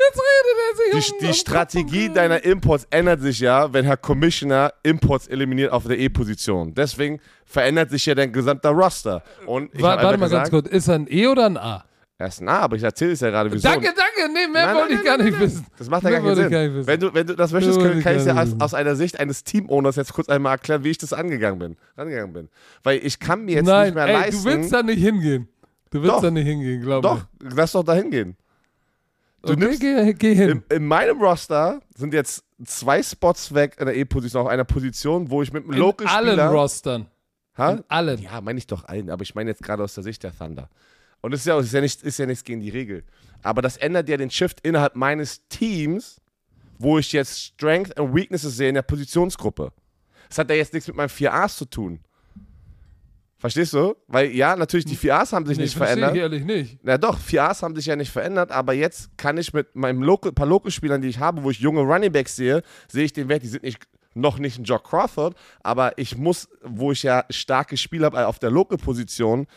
Jetzt redet er sich Die, um- die um Strategie Kopf. deiner Imports ändert sich ja, wenn Herr Commissioner Imports eliminiert auf der E-Position. Deswegen verändert sich ja dein gesamter Roster. Und ich Wa- Warte mal ganz gesagt, kurz. Ist er ein E oder ein A? Er ist ein A, aber ich erzähle es ja gerade, wieso. Danke, danke. Nee, mehr Nein, wollte nein, ich gar nein, nicht wissen. Das macht ja Mehr gar keinen ich Sinn. gar nicht wissen. wenn, du, wenn du das möchtest, Mehr kann, ich ich dir nicht aus, aus einer Sicht eines Team-Owners jetzt kurz einmal erklären, wie ich das angegangen bin. Rangegangen bin. Weil ich kann mir jetzt nicht mehr ey, leisten. du willst da nicht hingehen. Du willst Doch. da nicht hingehen, glaube doch, lass doch da hingehen. Du okay, nimmst- geh, geh hin. In, in meinem Roster sind jetzt zwei Spots weg in der E-Position, auf einer Position, wo ich mit einem In allen. Rostern. Ha? In allen. Ja, meine ich doch allen, aber ich meine jetzt gerade aus der Sicht der Thunder. Und es ist ja, ist, ja nicht, ist ja nichts gegen die Regel. Aber das ändert ja den Shift innerhalb meines Teams, wo ich jetzt Strength und Weaknesses sehe in der Positionsgruppe. Das hat ja jetzt nichts mit meinen 4As zu tun. Verstehst du? Weil ja, natürlich, die 4As haben sich Nee, nicht verändert. ich ehrlich nicht. Na doch, 4As haben sich ja nicht verändert, aber jetzt kann ich mit meinem Local, paar Local-Spielern, die ich habe, wo ich junge Runningbacks sehe, sehe ich den Wert, die sind nicht, noch nicht ein Jock Crawford, aber ich muss, wo ich ja starke Spieler habe äh, auf der Local-Position,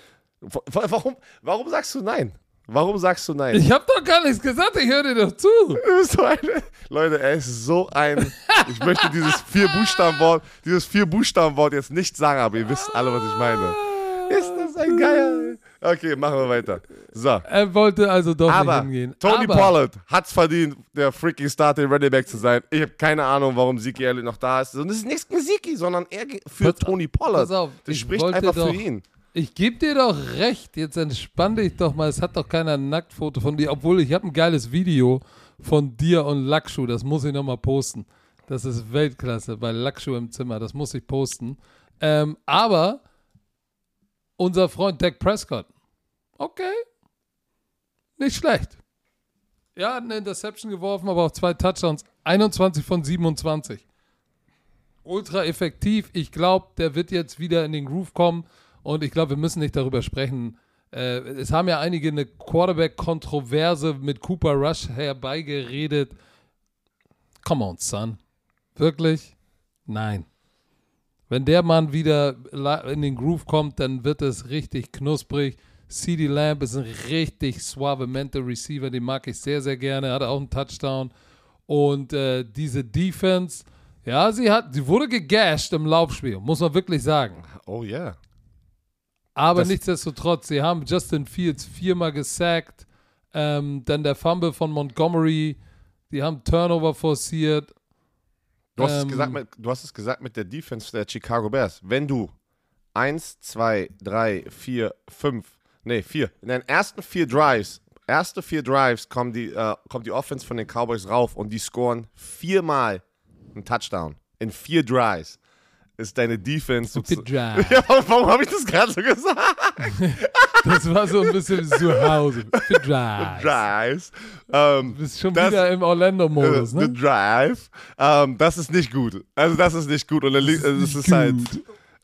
wa- wa- warum, warum sagst du nein? Warum sagst du nein? Ich habe doch gar nichts gesagt, ich höre dir doch zu. Du bist so eine, Leute, er ist so ein. Ich möchte dieses vier Buchstabenwort, dieses vier Buchstabenwort jetzt nicht sagen, aber ihr wisst alle, was ich meine. Ist das ein Geier? Okay, machen wir weiter. So. Er wollte also doch Aber nicht hingehen. Tony Aber Pollard hat's verdient, der freaking Starting Running Back zu sein. Ich habe keine Ahnung, warum Zeke Elliott noch da ist. Und es ist nichts gegen Zeke, sondern er für Tony Pollard. pass auf, das ich spricht einfach doch- für ihn. Ich gebe dir doch recht, jetzt entspann dich doch mal. Es hat doch keiner ein Nacktfoto von dir, obwohl ich habe ein geiles Video von dir und Lackschuh, das muss ich nochmal posten. Das ist Weltklasse bei Lackschuh im Zimmer, das muss ich posten. Ähm, aber unser Freund Dak Prescott, okay, nicht schlecht. Ja, hat eine Interception geworfen, aber auch zwei Touchdowns, 21 von 27 ultra effektiv. Ich glaube, der wird jetzt wieder in den Groove kommen und ich glaube, wir müssen nicht darüber sprechen. Äh, es haben ja einige eine Quarterback-Kontroverse mit Cooper Rush herbeigeredet. come on, son. Wirklich? Nein. Wenn der Mann wieder in den Groove kommt, dann wird es richtig knusprig. CD Lamb ist ein richtig suavemente Receiver, den mag ich sehr, sehr gerne. Hat auch einen Touchdown. Und äh, diese Defense, ja, sie hat, sie wurde gegasht im Laufspiel, muss man wirklich sagen. Oh yeah. Aber das nichtsdestotrotz, sie haben Justin Fields viermal gesackt. Ähm, dann der Fumble von Montgomery. Die haben Turnover forciert. Du hast, ähm, es gesagt mit, du hast es gesagt mit der Defense der Chicago Bears. Wenn du 1, 2, 3, 4, 5, nee, 4, in den ersten vier Drives, erste vier Drives kommen die, äh, kommt die Offense von den Cowboys rauf und die scoren viermal einen Touchdown. In vier Drives ist deine Defense. Ja, warum habe ich das gerade so gesagt? das war so ein bisschen zu Hause. Für Drives. Drives. Ähm, du bist schon das, wieder im Orlando-Modus, ne? The Drive. Ähm, das ist nicht gut. Also, das ist nicht gut. Und das ist, das ist halt.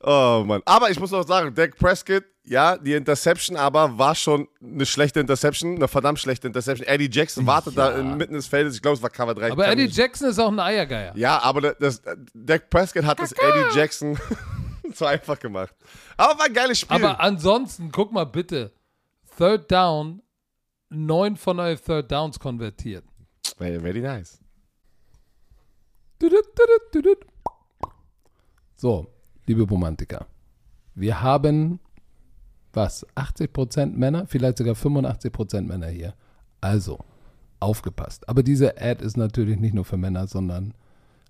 Oh Mann. Aber ich muss noch sagen, Dak Prescott, ja, die Interception aber war schon eine schlechte Interception, eine verdammt schlechte Interception. Eddie Jackson wartet ja. da inmitten des Feldes, ich glaube, es war Cover 3. Aber Eddie Jackson ist auch ein Eiergeier. Ja, aber das, Dak Prescott hat das Eddie Jackson so einfach gemacht. Aber war ein geiles Spiel. Aber ansonsten, guck mal bitte, Third Down, neun von euch Third Downs konvertiert. Very, very nice. So, liebe Romantiker, wir haben was? 80% Männer, vielleicht sogar 85% Männer hier. Also, aufgepasst. Aber diese Ad ist natürlich nicht nur für Männer, sondern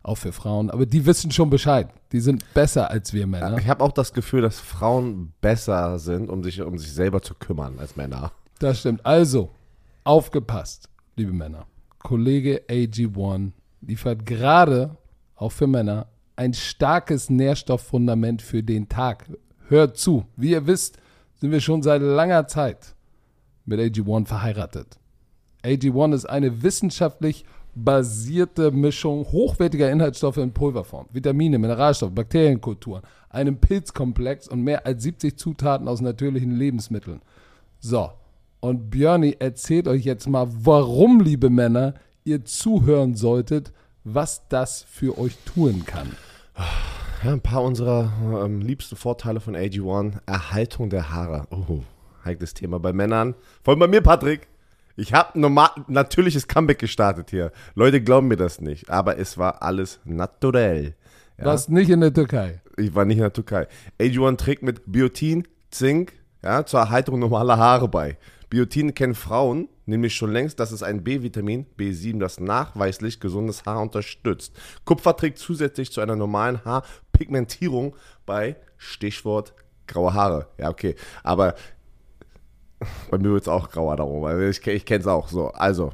auch für Frauen. Aber die wissen schon Bescheid. Die sind besser als wir Männer. Ich habe auch das Gefühl, dass Frauen besser sind, um sich um sich selber zu kümmern als Männer. Das stimmt. Also, aufgepasst, liebe Männer. Kollege AG1 liefert gerade auch für Männer ein starkes Nährstofffundament für den Tag. Hört zu. Wie ihr wisst, sind wir schon seit langer Zeit mit AG1 verheiratet. AG1 ist eine wissenschaftlich basierte Mischung hochwertiger Inhaltsstoffe in Pulverform, Vitamine, Mineralstoffe, Bakterienkulturen, einem Pilzkomplex und mehr als 70 Zutaten aus natürlichen Lebensmitteln. So, und Björni erzählt euch jetzt mal, warum, liebe Männer, ihr zuhören solltet, was das für euch tun kann. Ja, ein paar unserer ähm, liebsten Vorteile von AG1. Erhaltung der Haare. Oh, heikles Thema bei Männern. Vor allem bei mir, Patrick. Ich habe ein natürliches Comeback gestartet hier. Leute glauben mir das nicht, aber es war alles naturell. Ja? Warst nicht in der Türkei? Ich war nicht in der Türkei. AG1 trägt mit Biotin, Zink, ja, zur Erhaltung normaler Haare bei. Biotin kennen Frauen nämlich schon längst, dass es ein B-Vitamin, B7, das nachweislich gesundes Haar unterstützt. Kupfer trägt zusätzlich zu einer normalen Haarpigmentierung bei Stichwort graue Haare. Ja, okay. Aber bei mir wird es auch grauer darum. Also ich, ich kenne es auch so. Also,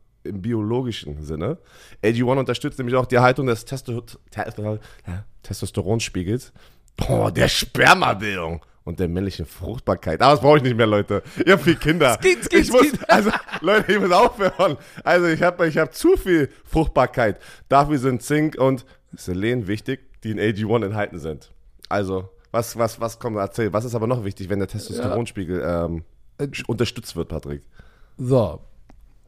im biologischen Sinne. AG1 unterstützt nämlich auch die Erhaltung des Testo Testosteronspiegels, Boah, der Spermabildung und der männlichen Fruchtbarkeit. Aber das brauche ich nicht mehr, Leute. Ihr habt viel Kinder. Skit, skit, ich muss, also, Leute, ich muss aufhören. Also, ich habe ich hab zu viel Fruchtbarkeit. Dafür sind Zink und Selen wichtig, die in AG1 enthalten sind. Also, was, was, was kommt, erzähl. Was ist aber noch wichtig, wenn der Testosteronspiegel ähm, äh, unterstützt wird, Patrick? So,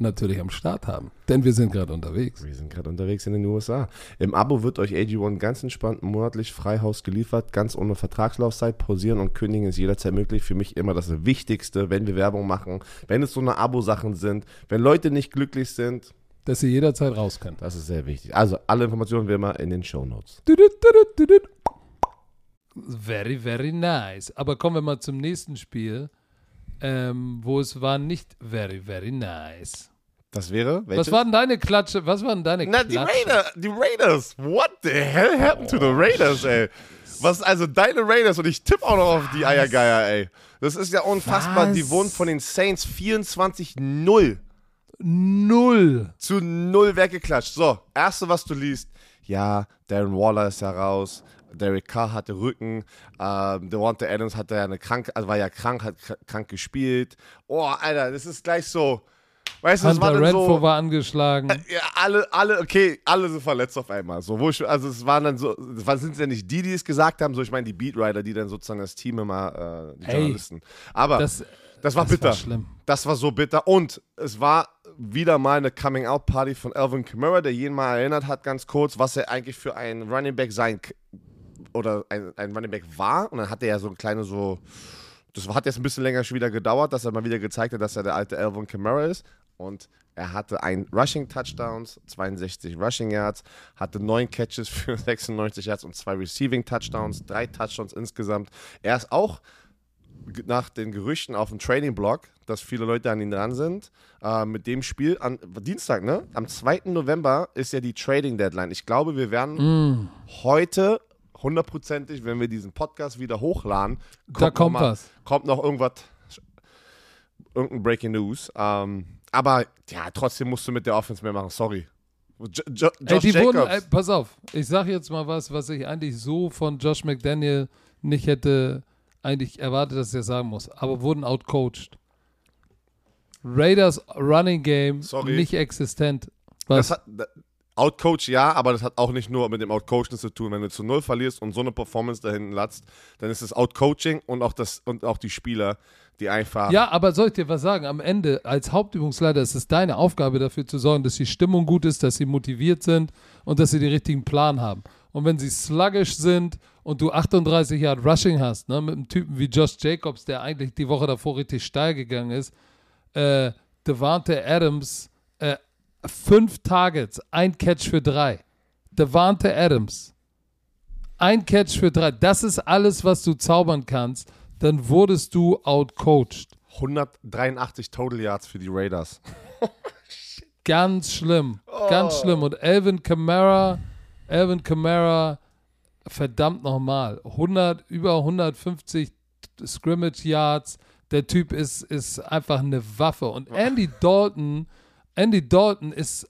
natürlich am Start haben. Denn wir sind gerade unterwegs. Wir sind gerade unterwegs in den USA. Im Abo wird euch AG1 ganz entspannt monatlich Freihaus geliefert, ganz ohne Vertragslaufzeit. Pausieren und kündigen ist jederzeit möglich. Für mich immer das Wichtigste, wenn wir Werbung machen, wenn es so eine Abo-Sachen sind, wenn Leute nicht glücklich sind. Dass ihr jederzeit raus könnt. Das ist sehr wichtig. Also alle Informationen wie immer in den Show Notes. Very, very nice. Aber kommen wir mal zum nächsten Spiel, ähm, wo es war nicht very, very nice. Das wäre? Welches? Was waren deine Klatsche? Was waren deine Na, Klatsche? die, Raider, die Raiders. What the hell happened to the Raiders, ey? Was, also deine Raiders und ich tippe auch noch auf die Eiergeier, ey. Das ist ja unfassbar. Was? Die wurden von den Saints 24-0 Null. zu 0 weggeklatscht. So, erste, was du liest. Ja, Darren Waller ist ja raus. Derek Carr hatte Rücken. Ähm, Devonta Adams hatte ja eine krank, also war ja krank, hat kr- krank gespielt. Oh, Alter, das ist gleich so. Weißt du, das war Hunter dann so. war angeschlagen. Ja, alle, alle, okay, alle sind verletzt auf einmal. So, wo ich, also es waren dann so, es sind ja nicht die, die es gesagt haben, so ich meine die Beatwriter, die dann sozusagen das Team immer, äh, die Ey, Journalisten. Aber das, Das, war das bitter. war schlimm. das war so bitter. Und es war wieder mal eine Coming-out-Party von Alvin Kamara, der jeden mal erinnert hat, ganz kurz, was er eigentlich für ein Running Back sein k- oder ein, ein Running Back war. Und dann hat er ja so eine kleine so. Das hat jetzt ein bisschen länger schon wieder gedauert, dass er mal wieder gezeigt hat, dass er der alte Alvin Kamara ist. Und er hatte ein Rushing Touchdowns, 62 Rushing Yards, hatte neun Catches für 96 Yards und zwei Receiving Touchdowns, drei Touchdowns insgesamt. Er ist auch nach den Gerüchten auf dem Trading Blog, dass viele Leute an ihn dran sind, äh, mit dem Spiel an Dienstag, ne? Am 2. November ist ja die Trading Deadline. Ich glaube, wir werden Mm, heute hundertprozentig, wenn wir diesen Podcast wieder hochladen, da kommt noch mal, was. kommt noch irgendwas, irgendein Breaking News. Ähm, aber ja, trotzdem musst du mit der Offense mehr machen. Sorry. Jo jo Ey, Josh die Jacobs. wurden, ey, pass auf, ich sag jetzt mal was, was ich eigentlich so von Josh McDaniel nicht hätte eigentlich erwartet, dass er sagen muss, aber wurden outcoached. Raiders Running Game Sorry. nicht existent. Was? Das hat, Outcoach ja, aber das hat auch nicht nur mit dem Outcoachen zu tun. Wenn du zu null verlierst und so eine Performance da hinten latzt, dann ist es Outcoaching und auch das und auch die Spieler, die einfach Ja, aber soll ich dir was sagen? Am Ende, als Hauptübungsleiter, ist es deine Aufgabe dafür zu sorgen, dass die Stimmung gut ist, dass sie motiviert sind und dass sie den richtigen Plan haben. Und wenn sie sluggish sind und du 38 Yard Rushing hast, ne, mit einem Typen wie Josh Jacobs, der eigentlich die Woche davor richtig steil gegangen ist, äh, Devante Adams, äh, fünf Targets, ein Catch für drei. Devante Adams, ein Catch für drei. Das ist alles, was du zaubern kannst. Dann wurdest du outcoached. 183 Total Yards für die Raiders. Ganz schlimm. Ganz Oh. schlimm. Und Alvin Kamara, Alvin Kamara, verdammt nochmal. 100, über 150 Scrimmage Yards. Der Typ ist, ist einfach eine Waffe. Und Andy Dalton, Andy Dalton ist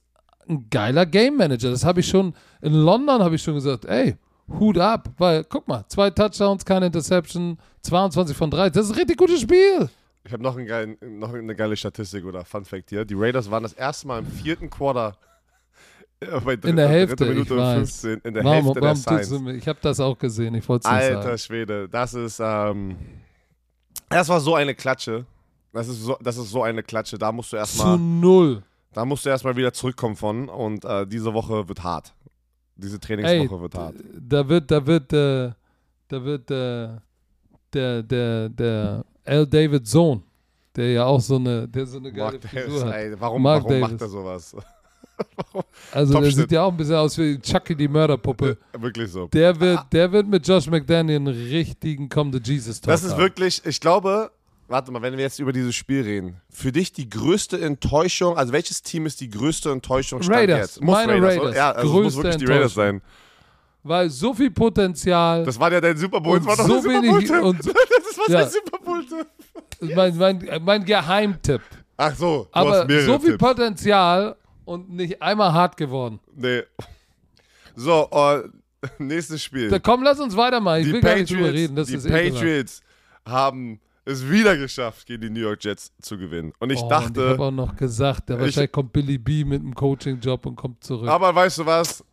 ein geiler Game Manager. Das habe ich schon, in London habe ich schon gesagt, ey, Hut ab. Weil, guck mal, zwei Touchdowns, keine Interception, 22 von 3. Das ist ein richtig gutes Spiel. Ich habe noch, geilen- noch eine geile Statistik oder Fun Fact hier. Die Raiders waren das erste Mal im vierten Quarter bei dritter, In der Hälfte, Minute ich weiß. 15 in der Warum, Hälfte der warum tust Science. mir? Ich habe das auch gesehen, ich wollte es nicht sagen. Alter Schwede, das ist, ähm, das war so eine Klatsche. Das ist so, das ist so eine Klatsche. Da musst du Zu erstmal, null. Da musst du erstmal wieder zurückkommen von. Und äh, diese Woche wird hart. Diese Trainingswoche Ey, wird hart. Da wird, da wird, äh, da wird äh, der, der, der L. David Sohn, der ja auch so eine, der so eine geile Mark Frisur Davis, hat. ey, warum, Mark warum Davis. macht er sowas? Also der Topschnitt. sieht ja auch ein bisschen aus wie Chucky die Mörderpuppe. Wirklich so. Der wird, der wird mit Josh McDaniel einen richtigen Come to Jesus Talk Das ist haben. wirklich, ich glaube, warte mal, wenn wir jetzt über dieses Spiel reden, für dich die größte Enttäuschung, also welches Team ist die größte Enttäuschung stand Raiders, jetzt? Muss meine Raiders, Raiders? Ja, also es muss größte wirklich die Raiders sein. Weil so viel Potenzial, Das war ja dein Super Bowl, das war doch so Super wenig- Bowl-Tipp. und so- Das war Ja. sein Super Bowl-Tipp. mein, mein, mein Geheimtipp. Ach so, Aber so viel Tipps. Potenzial und nicht einmal hart geworden. Nee. So, äh, nächstes Spiel. Da, komm, lass uns weitermachen. Ich die will gar nicht drüber Patriots, reden. Das die ekelhaft. Patriots haben es wieder geschafft, gegen die New York Jets zu gewinnen. Und ich oh, und ich dachte, habe auch noch gesagt, der Ich- wahrscheinlich kommt Billy B mit einem Coaching-Job und kommt zurück. aber weißt du was?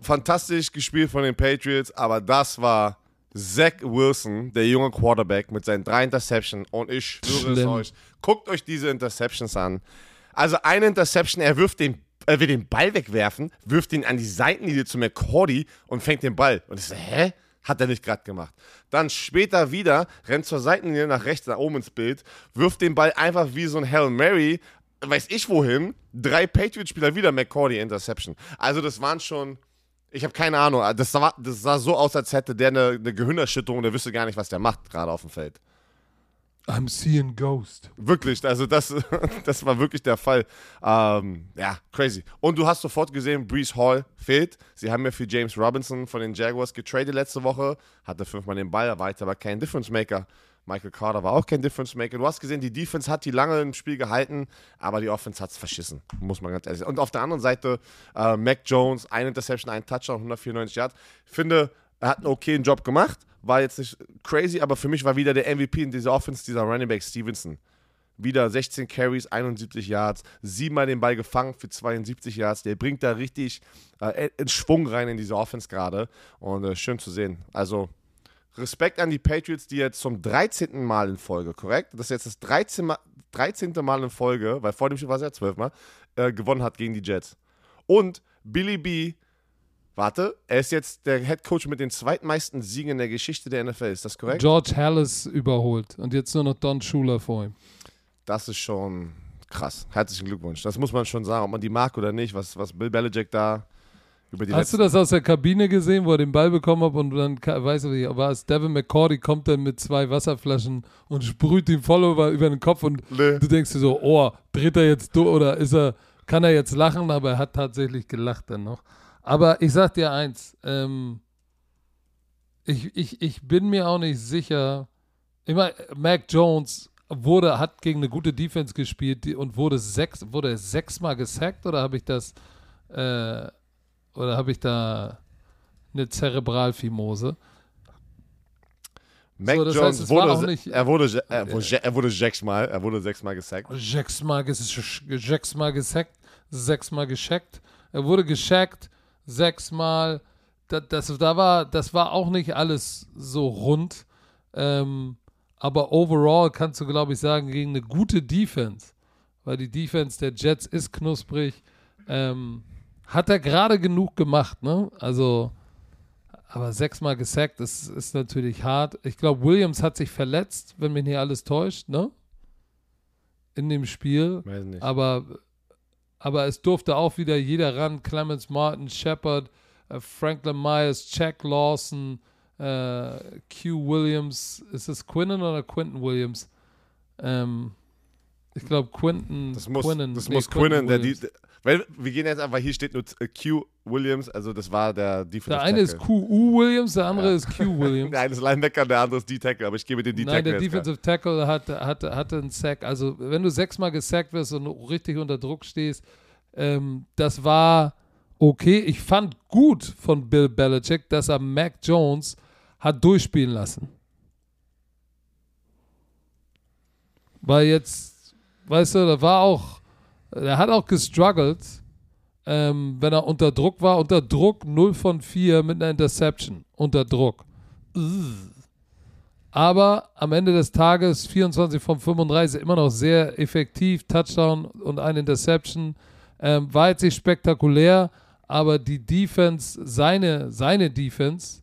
Fantastisch gespielt von den Patriots, aber das war Zach Wilson, der junge Quarterback mit seinen drei Interceptions. Und ich schwöre es Schlimm. euch, guckt euch diese Interceptions an. Also eine Interception, er wirft den, er will den Ball wegwerfen, wirft ihn an die Seitenlinie zu McCordy und fängt den Ball. Und ich so, hä? Hat er nicht gerade gemacht. Dann später wieder, rennt zur Seitenlinie nach rechts, nach oben ins Bild, wirft den Ball einfach wie so ein Hail Mary, weiß ich wohin, drei Patriot-Spieler wieder McCordy Interception. Also das waren schon, ich habe keine Ahnung, das sah, das sah so aus, als hätte der eine, eine Gehirnerschütterung, der wüsste gar nicht, was der macht, gerade auf dem Feld. I'm seeing Ghost. Wirklich, also das, das war wirklich der Fall. Ähm, ja, crazy. Und du hast sofort gesehen, Brees Hall fehlt. Sie haben ja für James Robinson von den Jaguars getradet letzte Woche, hatte fünfmal den Ball, war aber kein Difference Maker. Michael Carter war auch kein Difference Maker. Du hast gesehen, die Defense hat die lange im Spiel gehalten, aber die Offense hat es verschissen, muss man ganz ehrlich sagen. Und auf der anderen Seite, äh, Mac Jones, ein Interception, ein Touchdown, 194 Yards. Ich finde, er hat einen okayen Job gemacht war jetzt nicht crazy, aber für mich war wieder der MVP in dieser Offense, dieser Running Back Stevenson. Wieder 16 Carries, 71 Yards, siebenmal den Ball gefangen für 72 Yards. Der bringt da richtig äh, in Schwung rein in diese Offense gerade. Und äh, schön zu sehen. Also Respekt an die Patriots, die jetzt zum 13. Mal in Folge, korrekt? Das ist jetzt das 13. Mal, 13. Mal in Folge, weil vor dem Spiel war es ja 12 Mal, äh, gewonnen hat gegen die Jets. Und Billy B Warte, er ist jetzt der Head Coach mit den zweitmeisten Siegen in der Geschichte der NFL, ist das korrekt? George Hallis überholt und jetzt nur noch Don Schuler vor ihm. Das ist schon krass. Herzlichen Glückwunsch. Das muss man schon sagen, ob man die mag oder nicht, was, was Bill Belichick da über die Hast du das aus der Kabine gesehen, wo er den Ball bekommen hat und dann, weißt du, war es Devin McCordy, kommt dann mit zwei Wasserflaschen und sprüht ihn voll über, über den Kopf und nee. du denkst dir so, oh, dreht er jetzt durch oder ist er, kann er jetzt lachen, aber er hat tatsächlich gelacht dann noch. Aber ich sag dir eins, ähm, ich, ich, ich bin mir auch nicht sicher. Ich meine, Mac Jones wurde, hat gegen eine gute Defense gespielt und wurde sechs, wurde sechsmal gesackt oder habe ich das, äh, oder habe ich da eine Zerebralfimose? Mac so, Jones heißt, wurde, nicht, er wurde, er wurde, er wurde sechsmal, er wurde sechsmal gesackt. Sechsmal, sechsmal gesackt, sechsmal gescheckt. Er wurde gescheckt sechsmal. Das, das, da war, das war auch nicht alles so rund. Ähm, aber overall kannst du, glaube ich, sagen, gegen eine gute Defense, weil die Defense der Jets ist knusprig, ähm, hat er gerade genug gemacht, ne? Also, aber sechsmal gesackt, das ist natürlich hart. Ich glaube, Williams hat sich verletzt, wenn mich nicht alles täuscht, ne? In dem Spiel. Weiß nicht. Aber aber es durfte auch wieder jeder ran. Clemens Martin, Shepard, äh, Franklin Myers, Jack Lawson, äh, Q Williams. Ist es Quinnen oder Quinton Williams? Ähm, ich glaube Quinton. Das muss, Quinnen, das nee, muss Quinnen, der, der, weil wir gehen jetzt einfach, hier steht nur äh, Q Williams, also das war der Defensive Der eine ist QU Williams, der andere ja. ist Q Williams. der eine ist Linebacker, der andere ist D-Tackle, aber ich gebe den D-Tackle. Nein, der Defensive Tackle hat, hat, hatte einen Sack. Also wenn du sechsmal gesackt wirst und richtig unter Druck stehst, ähm, das war okay. Ich fand gut von Bill Belichick, dass er Mac Jones hat durchspielen lassen. Weil jetzt, weißt du, da war auch er hat auch gestruggelt, ähm, wenn er unter Druck war. Unter Druck 0 von 4 mit einer Interception. Unter Druck. Aber am Ende des Tages 24 von 35 immer noch sehr effektiv. Touchdown und eine Interception. Ähm, war jetzt nicht spektakulär, aber die Defense, seine, seine Defense,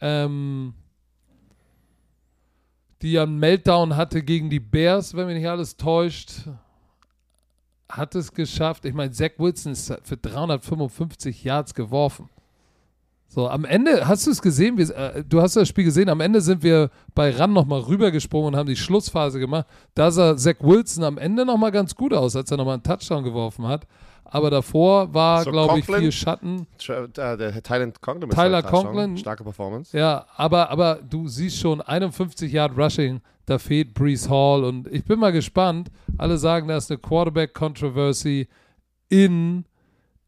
ähm, die einen Meltdown hatte gegen die Bears, wenn mich nicht alles täuscht, hat es geschafft. Ich meine, Zach Wilson ist für 355 Yards geworfen. So, am Ende, hast du es gesehen? Wir, äh, du hast das Spiel gesehen. Am Ende sind wir bei Run nochmal rübergesprungen und haben die Schlussphase gemacht. Da sah Zach Wilson am Ende nochmal ganz gut aus, als er nochmal einen Touchdown geworfen hat. Aber davor war, so glaube ich, viel Schatten. Der Thailand Conklin Tyler Conklin. Starke Performance. Ja, aber, aber du siehst schon 51 Yard Rushing da fehlt Brees Hall und ich bin mal gespannt. Alle sagen, da ist eine Quarterback-Controversy in,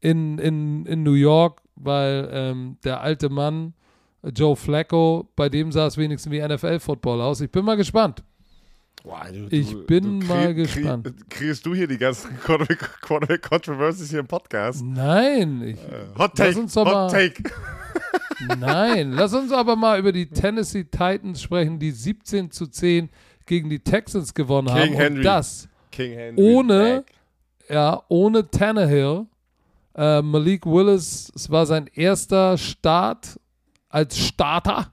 in, in, in New York, weil ähm, der alte Mann, Joe Flacco, bei dem sah es wenigstens wie NFL-Football aus. Ich bin mal gespannt. Boah, du, ich du, bin du mal gespannt. Kriegst du hier die ganzen Quarterback-Controversies hier im Podcast? Nein. Ich, uh, Hot Take. Hot Take. Nein, lass uns aber mal über die Tennessee Titans sprechen, die 17 zu 10 gegen die Texans gewonnen King haben. Henry. Und das King Henry ohne, ja, ohne Tannehill. Äh, Malik Willis, es war sein erster Start als Starter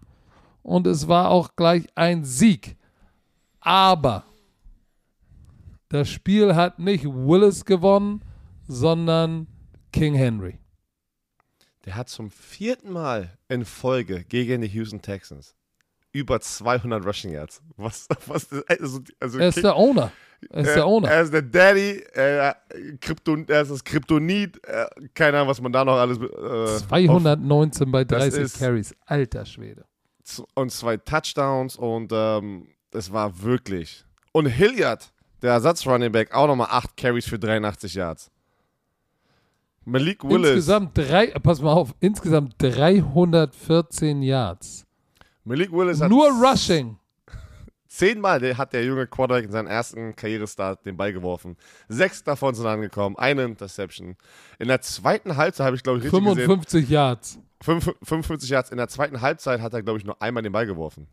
und es war auch gleich ein Sieg. Aber das Spiel hat nicht Willis gewonnen, sondern King Henry. Der hat zum vierten Mal in Folge gegen die Houston Texans über 200 Rushing Yards. Was, was also, also er ist King, der Owner. Er ist er, der Owner. Er ist der Daddy, er, Krypton, er ist das Kryptonit, keine Ahnung, was man da noch alles. Äh, 219 auf, bei 30 Carries, alter Schwede. Und zwei Touchdowns und ähm, es war wirklich. Und Hilliard, der Ersatz-Running Back, auch nochmal 8 Carries für 83 Yards. Malik Willis. Insgesamt drei, pass mal auf, insgesamt 314 Yards. Malik Willis hat. Nur Rushing. Zehnmal hat der junge Quarterback in seinem ersten Karrierestart den Ball geworfen. Sechs davon sind angekommen, eine Interception. In der zweiten Halbzeit habe ich, glaube ich, richtig 55 gesehen, Yards. 55 Yards. In der zweiten Halbzeit hat er, glaube ich, nur einmal den Ball geworfen.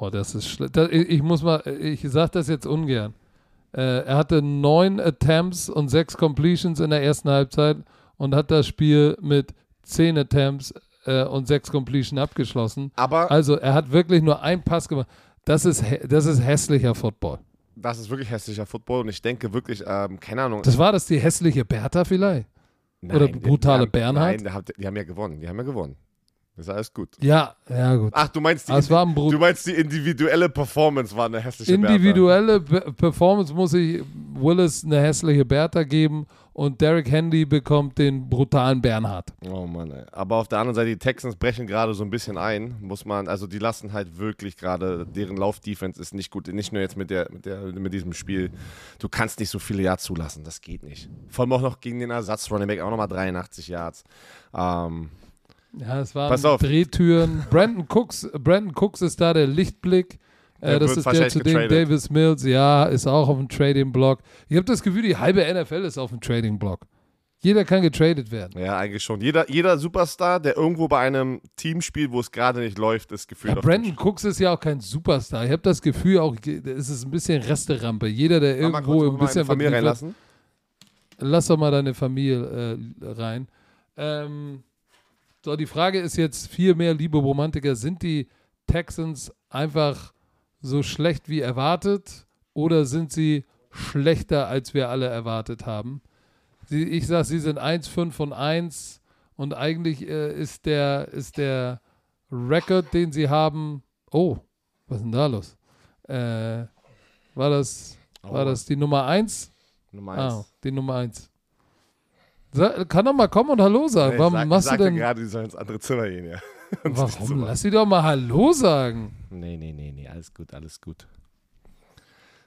Oh, das ist schlecht. Ich muss mal, ich sage das jetzt ungern. Äh, er hatte neun Attempts und sechs Completions in der ersten Halbzeit und hat das Spiel mit zehn Attempts äh, und sechs Completion abgeschlossen. Aber also er hat wirklich nur einen Pass gemacht. Das ist, das ist hässlicher Football. Das ist wirklich hässlicher Football und ich denke wirklich, ähm, keine Ahnung. Das war das die hässliche Bertha vielleicht? Nein, Oder brutale die, die haben, Bernhard? Nein, die haben ja gewonnen. Die haben ja gewonnen. Ist alles gut. Ja, ja, gut. Ach, du meinst, die, es war ein du meinst, die individuelle Performance war eine hässliche Individuelle Bertha. Performance muss ich Willis eine hässliche Bertha geben und Derek Handy bekommt den brutalen Bernhard. Oh Mann, ey. Aber auf der anderen Seite, die Texans brechen gerade so ein bisschen ein, muss man, also die lassen halt wirklich gerade, deren Laufdefense ist nicht gut, nicht nur jetzt mit, der, mit, der, mit diesem Spiel. Du kannst nicht so viele Yards zulassen, das geht nicht. Vor allem auch noch gegen den Ersatz Running Back, auch nochmal 83 Yards. Ähm, ja, es waren Drehtüren. Brandon Cooks, Brandon Cooks ist da der Lichtblick. Äh, das ist der, zu dem Davis Mills, ja, ist auch auf dem Trading-Block. Ich habe das Gefühl, die halbe NFL ist auf dem Trading-Block. Jeder kann getradet werden. Ja, eigentlich schon. Jeder, jeder Superstar, der irgendwo bei einem Team spielt, wo es gerade nicht läuft, ist gefühlt. Ja, Brandon Cooks ist ja auch kein Superstar. Ich habe das Gefühl, auch es ist ein bisschen Resterampe. Jeder, der irgendwo ein bisschen. Familie reinlassen? Lass doch mal deine Familie äh, rein. Ähm, so, die Frage ist jetzt viel mehr, liebe Romantiker, sind die Texans einfach so schlecht wie erwartet oder sind sie schlechter, als wir alle erwartet haben? Sie, ich sage, sie sind 1, 5 von 1 und eigentlich äh, ist der, ist der Rekord, den sie haben, oh, was ist denn da los? Äh, war das, oh. war das die Nummer 1? Nummer 1. Ah, die Nummer 1. Kann doch mal kommen und Hallo sagen. Nee, Warum sag, machst du denn? gerade, die sollen ins andere Zimmer gehen, ja. Warum? Lass sie doch mal Hallo sagen. Nee, nee, nee, nee, alles gut, alles gut.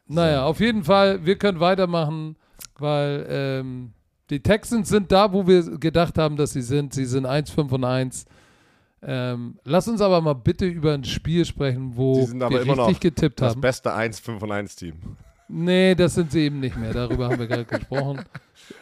Naja, so. auf jeden Fall, wir können weitermachen, weil ähm, die Texans sind da, wo wir gedacht haben, dass sie sind. Sie sind 1, 5 und 1. Ähm, lass uns aber mal bitte über ein Spiel sprechen, wo wir richtig getippt das haben. Das beste 1, 5 und 1 Team. Nee, das sind sie eben nicht mehr. Darüber haben wir gerade gesprochen.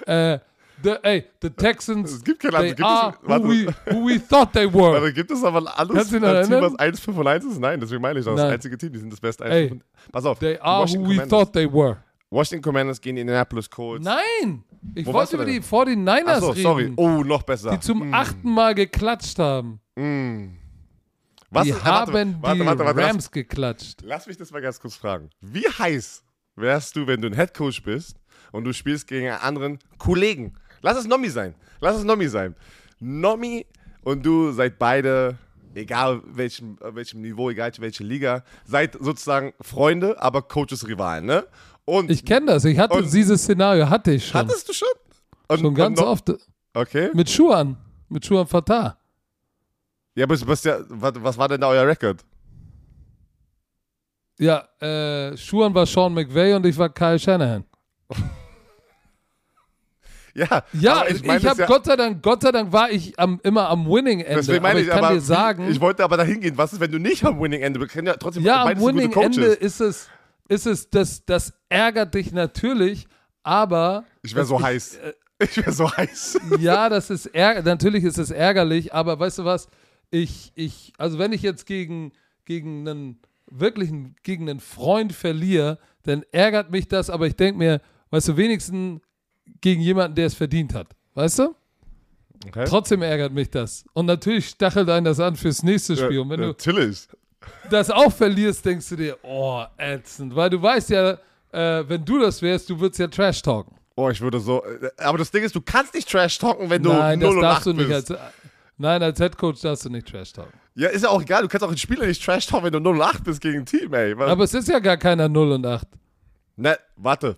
Äh, the, ey, the Texans, es gibt keine they are who we, who we thought they were. Warte, gibt es aber ein anderes Team, was 1, 5 und 1 ist? Nein, deswegen meine ich das. Das einzige Team, die sind das beste 1, 5 Pass auf. They are who we thought they were. Washington Commanders gegen die Indianapolis Colts. Nein! Ich Wo wollte über die 49ers Ach so, reden. sorry. Oh, noch besser. Die zum mm. achten Mal geklatscht haben. Mm. Was die ist, haben warte, warte, warte, die Rams lass, geklatscht. Lass mich das mal ganz kurz fragen. Wie heiß wärst du, wenn du ein Headcoach bist und du spielst gegen einen anderen Kollegen? Lass es Nomi sein. Lass es Nomi sein. Nomi und du seid beide, egal welchem, welchem Niveau, egal welche Liga, seid sozusagen Freunde, aber Coaches Rivalen, ne? Und, ich kenne das. Ich hatte und, dieses Szenario, hatte ich schon. Hattest du schon? Und, schon ganz oft. Okay. Mit Schuhan. Mit Schuhan Fatah. Ja, aber was, was war denn da euer Rekord? Ja, äh, Schuhan war Sean McVay und ich war Kyle Shanahan. Ja, ja ich, ich habe ja, Gott sei Dank, Gott sei Dank war ich am, immer am Winning Ende. Deswegen meine ich, ich kann aber dir sagen, ich wollte aber dahin gehen. Was ist, wenn du nicht am Winning Ende bist? Ja, trotzdem ja am Winning Ende ist es, ist es, das, das ärgert dich natürlich, aber ich wäre so heiß. Äh, ich wäre so heiß. Ja, das ist natürlich ist es ärgerlich, aber weißt du was? Ich, ich, also wenn ich jetzt gegen, gegen einen wirklichen, gegen einen Freund verliere, dann ärgert mich das, aber ich denke mir, weißt du, wenigstens gegen jemanden, der es verdient hat. Weißt du? Okay. Trotzdem ärgert mich das. Und natürlich stachelt einen das an fürs nächste Spiel. Ja, Und wenn du natürlich. das auch verlierst, denkst du dir, oh, ätzend. Weil du weißt ja, äh, wenn du das wärst, du würdest ja Trash talken. Oh, ich würde so. äh, Aber das Ding ist, du kannst nicht Trash talken, wenn du Nein, 0 das darfst 8 du nicht. Als, nein, als Headcoach darfst du nicht Trash talken. ja, ist ja auch egal. Du kannst auch einen Spieler nicht Trash talken, wenn du 0 und 8 bist gegen ein Team, ey. Aber es ist ja gar keiner 0 und 8. Ne, warte.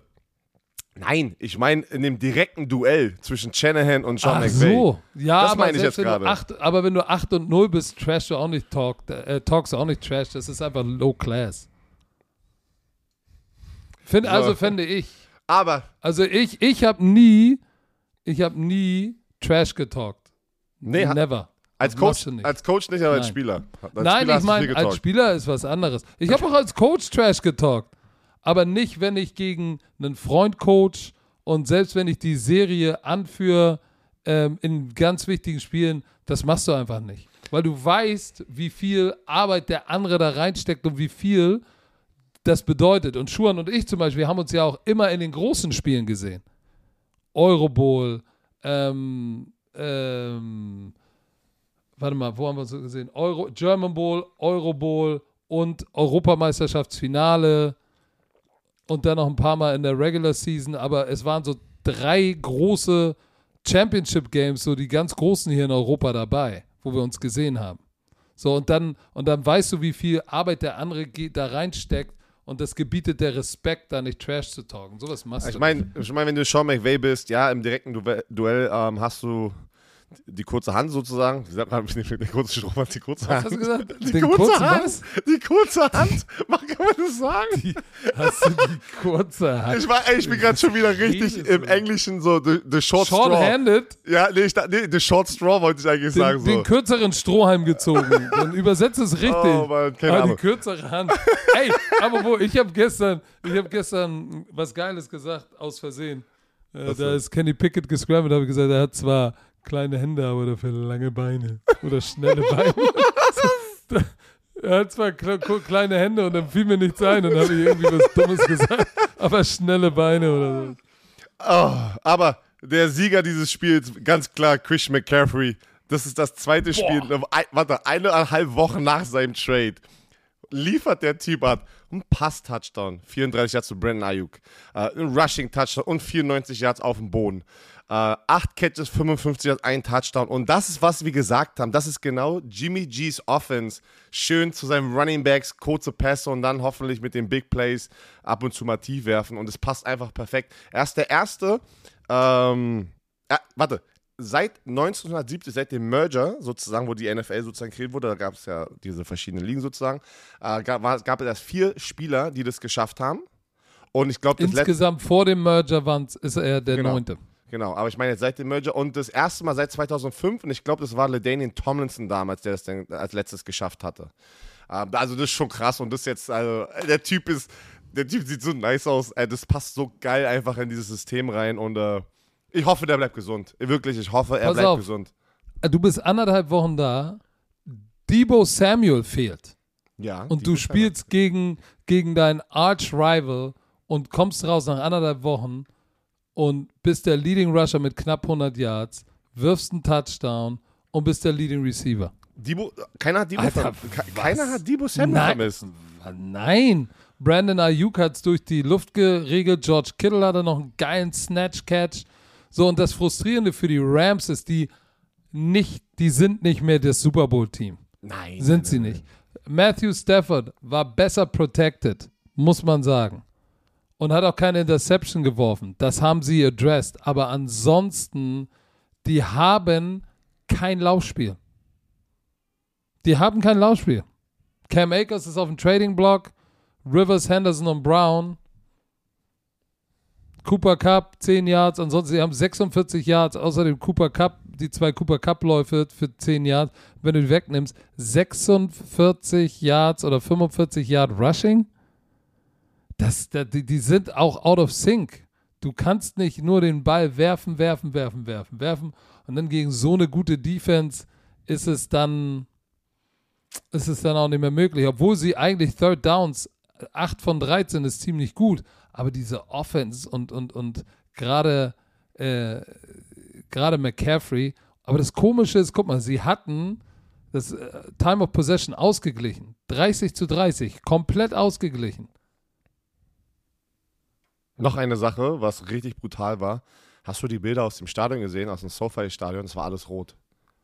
Nein, ich meine in dem direkten Duell zwischen Shanahan und Sean Ach McVay. so. Ja, Das meine ich jetzt gerade. aber wenn du 8 und 0 bist, trash du auch nicht talk, äh, talkst du auch nicht trash. Das ist einfach low class. Find, So. Also fände ich. Aber, Also ich, ich habe nie, ich habe nie Trash getalkt. nee, Never. als Coach, nicht. als Coach nicht, aber als Nein. Spieler. Als Nein, Spieler ich meine, als. Spieler ist was anderes. Ich habe auch als Coach Trash getalkt. Aber nicht, wenn ich gegen einen Freund coach und selbst wenn ich die Serie anführe ähm, in ganz wichtigen Spielen, das machst du einfach nicht. Weil du weißt, wie viel Arbeit der andere da reinsteckt und wie viel das bedeutet. Und Schuhan und ich zum Beispiel haben uns ja auch immer in den großen Spielen gesehen. Eurobowl, ähm, ähm, warte mal, wo haben wir uns gesehen? Euro, German Bowl, Eurobowl und Europameisterschaftsfinale und dann noch ein paar Mal in der Regular Season, aber es waren so drei große Championship Games, so die ganz großen hier in Europa dabei, wo wir uns gesehen haben. So, und dann, und dann weißt du, wie viel Arbeit der andere da reinsteckt und das gebietet der Respekt, da nicht Trash zu talken. Sowas machst Ich du. meine, ich mein, wenn du Sean McVay bist, ja, im direkten Duell, Duell ähm, hast du die kurze Hand sozusagen. Wie sagt man, nicht der kurze Strohmann, die kurze Was Hand. hast du gesagt? Die Den kurze Hand. was? Die kurze Hand. Mach, kann man das sagen? Hast du die kurze Hand? Ich, war, ey, ich bin gerade schon wieder richtig im? Englischen so, the, the short straw. Short-handed, Ja, nee, ich, nee, the short straw wollte ich eigentlich sagen. den, den So. kürzeren Strohhalm gezogen. Dann übersetzt es richtig. Oh Mann, keine die Ahnung. kürzere Hand. Ey, aber wo, ich habe gestern, ich habe gestern was Geiles gesagt, aus Versehen. Äh, Was da ist Kenny Pickett gescrambled, habe ich gesagt, er hat zwar kleine Hände, aber dafür lange Beine. Oder schnelle Beine. Er hat zwar kle kleine Hände und dann fiel mir nichts ein und habe ich irgendwie was Dummes gesagt, aber schnelle Beine oder so. Oh, aber der Sieger dieses Spiels, ganz klar, Christian McCaffrey. Das ist das zweite Spiel, ein, warte, eineinhalb Wochen nach seinem Trade. Liefert der Typ ab. Ein Pass-Touchdown, 34 Yards zu Brandon Ayuk. Äh, ein Rushing-Touchdown und 94 Yards auf dem Boden. Äh, acht Catches, 55 Yards, ein Touchdown. Und das ist, was wir gesagt haben. Das ist genau Jimmy G's Offense. Schön zu seinen Running Backs, kurze Pässe und dann hoffentlich mit den Big Plays ab und zu mal tief werfen. Und es passt einfach perfekt. Er ist der Erste, ähm, äh, warte, seit 1970, seit dem Merger sozusagen, wo die NFL sozusagen kreiert wurde, da gab es ja diese verschiedenen Ligen sozusagen, äh, gab, war, gab es erst vier Spieler, die das geschafft haben. Und ich glaube. Insgesamt vor dem Merger ist er der Genau. Neunte. Genau, aber ich meine jetzt seit dem Merger und das erste Mal seit 2005 und ich glaube, das war LaDainian Tomlinson damals, der das dann als letztes geschafft hatte. Ähm, Also das ist schon krass und das jetzt, also der Typ ist, der Typ sieht so nice aus, äh, das passt so geil einfach in dieses System rein und äh, ich hoffe, der bleibt gesund. Wirklich, ich hoffe, er Pass bleibt auf. gesund. Äh, Du bist anderthalb Wochen da. Debo Samuel fehlt. Ja. Und die du spielst gegen, gegen deinen Arch-Rival und kommst raus nach anderthalb Wochen und bist der Leading Rusher mit knapp 100 Yards, wirfst einen Touchdown und bist der Leading Receiver. Debo, keiner hat Debo, Alter, keiner hat Debo Samuel Nein. vermisst. Nein, Brandon Ayuk hat es durch die Luft geregelt. George Kittle hatte noch einen geilen Snatch-Catch. So, und das Frustrierende für die Rams ist, die nicht, die sind nicht mehr das Super Bowl-Team. Nein. Sind sie nicht. Matthew Stafford war besser protected, muss man sagen. Und hat auch keine Interception geworfen. Das haben sie addressed. Aber ansonsten, die haben kein Laufspiel. Die haben kein Laufspiel. Cam Akers ist auf dem Trading Block. Rivers, Henderson und Brown. Cooper Cup 10 Yards. Ansonsten, sie haben 46 Yards. Außerdem Cooper Cup, die zwei Cooper Cup-Läufe für 10 Yards. Wenn du die wegnimmst, 46 Yards oder 45 Yard Rushing. Das, das, die, sind auch out of sync. Du kannst nicht nur den Ball werfen, werfen, werfen, werfen, werfen. Und dann gegen so eine gute Defense ist es dann, ist es dann auch nicht mehr möglich. Obwohl sie eigentlich Third Downs 8 von 13 ist ziemlich gut, aber diese Offense und, und, und gerade äh, gerade McCaffrey. Aber das Komische ist, guck mal, sie hatten das äh, Time of Possession ausgeglichen. 30 zu 30, komplett ausgeglichen. Noch eine Sache, was richtig brutal war. Hast du die Bilder aus dem Stadion gesehen, aus dem SoFi-Stadion? Das war alles rot.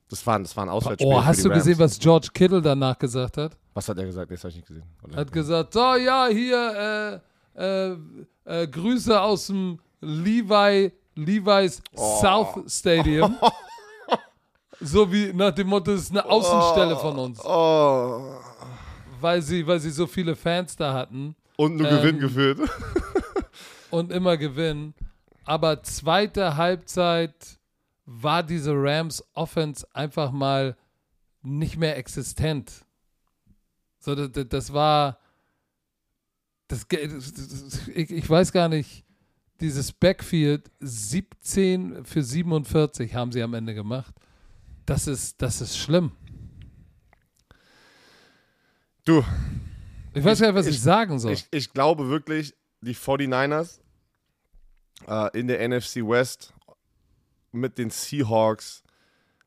Das war, das war ein Auswärtsspiel. Oh, hast du Rams. gesehen, was George Kittle danach gesagt hat? Was hat er gesagt? Nee, das habe ich nicht gesehen. Oder? Er hat gesagt, so ja, hier äh, äh, äh, Grüße aus dem Levi, Levi's Oh. South Stadium. so wie nach dem Motto, das ist eine Außenstelle von uns. Oh. Weil sie, weil sie so viele Fans da hatten Und nur Ähm, Gewinn geführt. Und immer gewinnen. Aber zweite Halbzeit war diese Rams Offense einfach mal nicht mehr existent. So, das, das- war. Das, ich, ich weiß gar nicht, dieses Backfield 17 für 47 haben sie am Ende gemacht. Das ist, das ist schlimm. Du, Ich weiß gar nicht, was ich, ich- sagen soll. ich, ich glaube wirklich, die 49ers äh, in der NFC West mit den Seahawks,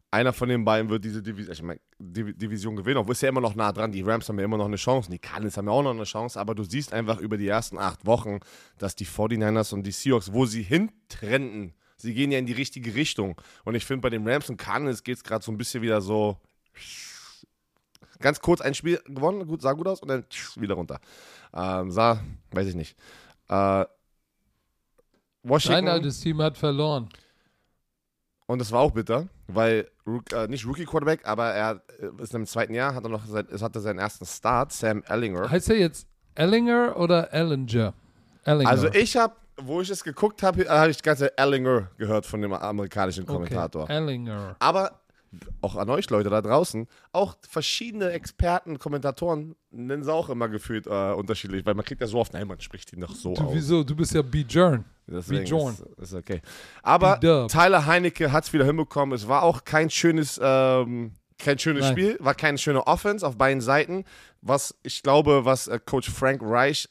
einer von den beiden wird diese Division, ich mein, Div Division gewinnen. Obwohl ist ja immer noch nah dran. Die Rams haben ja immer noch eine Chance. Die Cardinals haben ja auch noch eine Chance. Aber du siehst einfach über die ersten acht Wochen, dass die 49ers und die Seahawks, wo sie hintrenden, sie gehen ja in die richtige Richtung. Und ich finde, bei den Rams und Cardinals geht es gerade so ein bisschen wieder so ganz kurz ein Spiel gewonnen, gut, sah gut aus und dann wieder runter. Ähm, sah, weiß ich nicht. Äh, Washington. Dein altes Team hat verloren. Und das war auch bitter, weil äh, nicht Rookie Quarterback, aber er äh, ist im zweiten Jahr, hat er noch sein, es hatte seinen ersten Start, Sam Ellinger. Heißt er jetzt Ellinger oder Ellinger? Ellinger. Also ich habe, wo ich es geguckt habe, habe ich die ganze Ellinger gehört von dem amerikanischen Kommentator. Okay. Ellinger. Aber auch an euch Leute da draußen, auch verschiedene Experten, Kommentatoren nennen sie auch immer gefühlt äh, unterschiedlich, weil man kriegt ja so oft, nein, man spricht ihn doch so Du, aus. wieso? Du bist ja. Deswegen Bjorn. ist, ist okay. Aber. Tyler Heinecke hat es wieder hinbekommen. Es war auch kein schönes, ähm, kein schönes Nein. Spiel, war keine schöne Offense auf beiden Seiten. Was ich glaube, was äh, Coach Frank Reich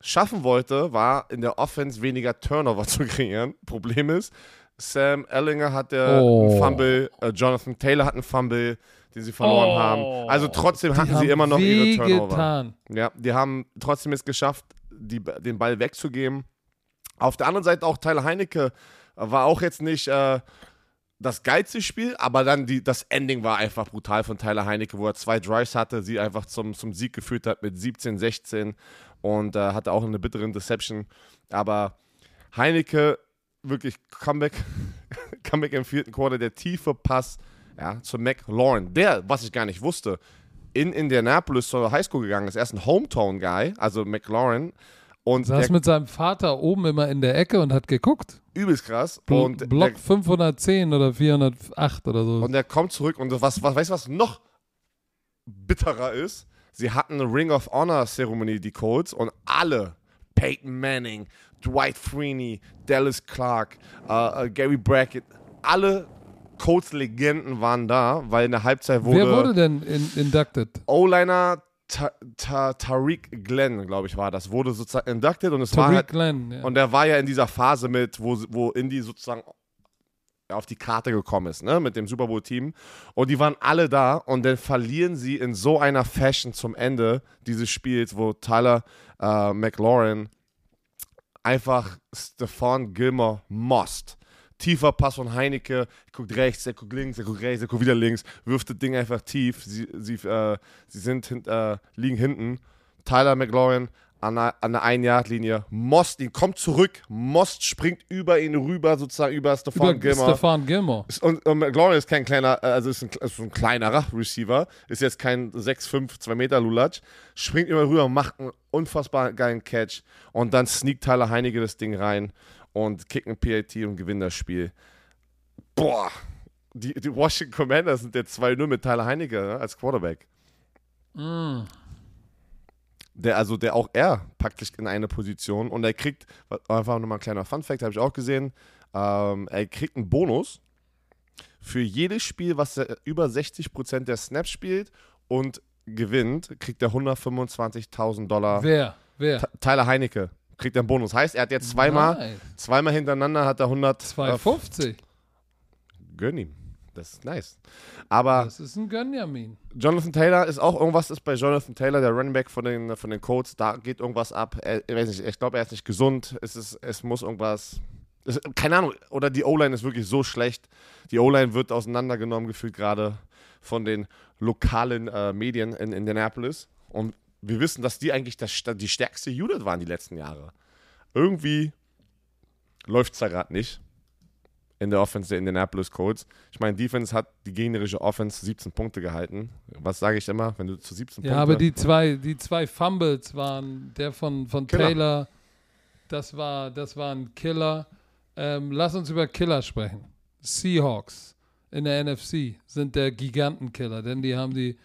schaffen wollte, war in der Offense weniger Turnover zu kreieren. Problem ist, Sam Ellinger hatte Oh. einen Fumble, äh, Jonathan Taylor hat einen Fumble, den sie verloren Oh. haben. Also trotzdem hatten haben sie immer noch ihre Turnover. wehgetan. Ja, die haben trotzdem es geschafft, die, den Ball wegzugeben. Auf der anderen Seite auch Tyler Heinecke war auch jetzt nicht äh, das geilste Spiel, aber dann die, das Ending war einfach brutal von Tyler Heinecke, wo er zwei Drives hatte, sie einfach zum, zum Sieg geführt hat mit 17, 16 und äh, hatte auch eine bittere Deception. Aber Heinecke, wirklich Comeback, Comeback im vierten Quarter, der tiefe Pass ja, zu McLaurin, der, was ich gar nicht wusste, in Indianapolis zur Highschool gegangen ist. Er ist ein Hometown-Guy, also McLaurin. Und Saß mit seinem Vater oben immer in der Ecke und hat geguckt. übelst krass. Bl und Block der, 510 oder 408 oder so. und der kommt zurück und was, was, weißt du, was noch bitterer ist? Sie hatten eine Ring of Honor-Zeremonie, die Colts, und alle, Peyton Manning, Dwight Freeney, Dallas Clark, äh, äh, Gary Brackett, alle Colts-Legenden waren da, weil in der Halbzeit wurde, Wer wurde denn in inducted? O-Liner Ta Ta Tariq Glenn, glaube ich, war das, wurde sozusagen inducted und es war Tariq halt, Glenn. Ja. Und er war ja in dieser Phase mit, wo, wo Indy sozusagen auf die Karte gekommen ist, ne, mit dem Super Bowl-Team. Und die waren alle da und dann verlieren sie in so einer Fashion zum Ende dieses Spiels, wo Tyler äh, McLaurin einfach Stefan Gilmore most. Tiefer Pass von Heinecke, er guckt rechts, er guckt links, er guckt rechts, er guckt wieder links, wirft das Ding einfach tief. Sie, sie, äh, sie sind hin, äh, liegen hinten. Tyler McLaurin an der, an der Ein-Yard-Linie. Most, ihn kommt zurück. Most springt über ihn rüber, sozusagen über Stefan Über Gilmore. Stefan Gilmore. Und, und McLaurin ist kein kleiner, äh, also ist ein, ist ein kleinerer Receiver, ist jetzt kein 6'5, 2 Meter Lulatsch, springt immer rüber, macht einen unfassbar geilen Catch und dann sneakt Tyler Heinecke das Ding rein und kickt ein PAT und gewinnt das Spiel. Boah, die, die Washington Commanders sind jetzt 2-0 mit Tyler Heinecke ne, als Quarterback. Mm. Der, also der auch er packt sich in eine Position und er kriegt, einfach nochmal ein kleiner Fun-Fact, habe ich auch gesehen, ähm, er kriegt einen Bonus für jedes Spiel, was er über 60% der Snaps spielt und gewinnt, kriegt er 125.000 Dollar. Wer? Wer? T- Tyler Heinecke kriegt er einen Bonus. Heißt, er hat jetzt zweimal, Nein. zweimal hintereinander hat er 100. 250. Äh, gönn ihm. Das ist nice. Aber Das ist ein Gönjamin. Jonathan Taylor ist auch irgendwas ist bei Jonathan Taylor, der Running Back von den, von den Colts, da geht irgendwas ab. Er, ich weiß nicht, ich glaube, er ist nicht gesund. Es, ist, es muss irgendwas. Es, keine Ahnung, oder die O-Line ist wirklich so schlecht. Die O-Line wird auseinandergenommen, gefühlt gerade von den lokalen äh, Medien in Indianapolis. Und wir wissen, dass die eigentlich das, die stärkste Unit waren die letzten Jahre. Irgendwie läuft es da gerade nicht in der Offense der Indianapolis Colts. Ich meine, Defense hat die gegnerische Offense 17 Punkte gehalten. Was sage ich immer, wenn du zu 17 Ja, Punkte... aber die zwei, die zwei Fumbles waren der von, von Killer. Taylor. Das war, das war ein Killer. Ähm, lass uns über Killer sprechen. Seahawks in der NFC sind der Gigantenkiller, denn die haben die,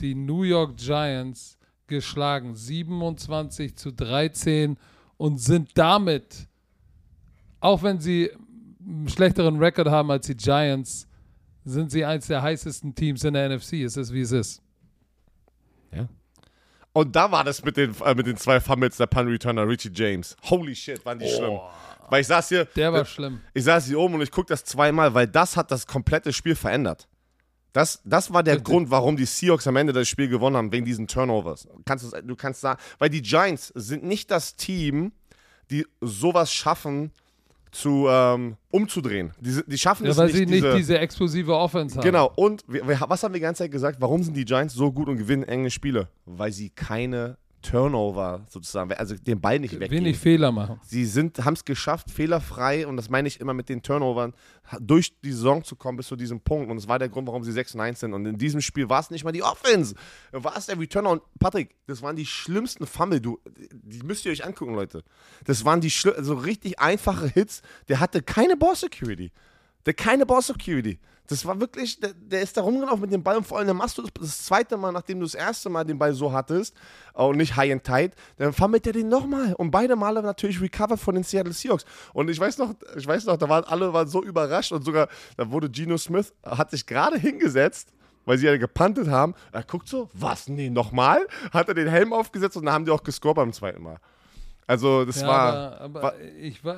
die New York Giants geschlagen. 27 zu 13 und sind damit, auch wenn sie einen schlechteren Rekord haben als die Giants, sind sie eins der heißesten Teams in der NFC. Es ist, wie es ist. Und da war das mit den, äh, mit den zwei Fumbles der Pun-Returner, Richie James. Holy shit, waren die schlimm. Weil ich saß hier, Der war äh, schlimm. ich saß hier oben und ich gucke das zweimal, weil das hat das komplette Spiel verändert. Das, das war der Bitte. Grund, warum die Seahawks am Ende das Spiel gewonnen haben, wegen diesen Turnovers. Kannst du, du kannst sagen, weil die Giants sind nicht das Team, die sowas schaffen, zu ähm, umzudrehen. Die, die schaffen Ja, es weil nicht, sie nicht diese, diese explosive Offense haben. Genau, und wir, wir, was haben wir die ganze Zeit gesagt? Warum sind die Giants so gut und gewinnen enge Spiele? Weil sie keine Turnover sozusagen, also den Ball nicht weggeben. Wenig Fehler machen. Sie haben es geschafft, fehlerfrei, und das meine ich immer mit den Turnovern, durch die Saison zu kommen bis zu diesem Punkt. Und das war der Grund, warum sie 6 und 1 sind. Und in diesem Spiel war es nicht mal die Offense, war es der Returner. Und Patrick, das waren die schlimmsten Fumble, du, die müsst ihr euch angucken, Leute. Das waren die so richtig einfache Hits. Der hatte keine Ball Security. Der keine Ball Security. Das war wirklich, der, der ist da rumgelaufen mit dem Ball und vor allem der machst du das, das zweite Mal, nachdem du das erste Mal den Ball so hattest und nicht high and tight, dann fummelt er den nochmal und beide Male natürlich recovered von den Seattle Seahawks. Und ich weiß noch, ich weiß noch, da waren alle waren so überrascht und sogar, da wurde Geno Smith, hat sich gerade hingesetzt, weil sie ja gepantet haben. Er guckt so, was, nee, nochmal? Hat er den Helm aufgesetzt und dann haben die auch gescored beim zweiten Mal. Also das Ja, war, aber, aber war- ich war,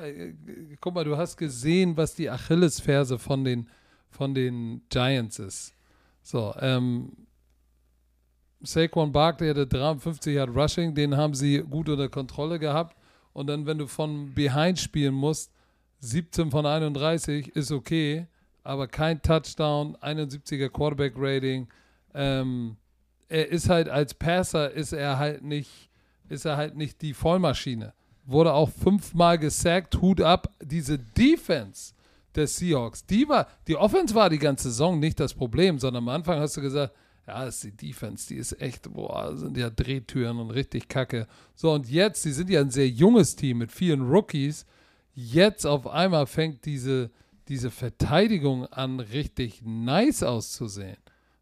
guck mal, du hast gesehen, was die Achillesferse von den, von den Giants ist. So, ähm, Saquon Barkley hatte 53 Yard Rushing, den haben sie gut unter Kontrolle gehabt. Und dann, wenn du von Behind spielen musst, 17 von 31 ist okay, aber kein Touchdown, 71er Quarterback Rating. Ähm, er ist halt als Passer ist er halt nicht, ist er halt nicht die Vollmaschine. Wurde auch fünfmal gesackt, Hut ab. Diese Defense der Seahawks, die war, die Offense war die ganze Saison nicht das Problem, sondern am Anfang hast du gesagt, ja, das ist die Defense, die ist echt, boah, sind ja Drehtüren und richtig kacke. So, und jetzt, sie sind ja ein sehr junges Team mit vielen Rookies. Jetzt auf einmal fängt diese, diese Verteidigung an, richtig nice auszusehen.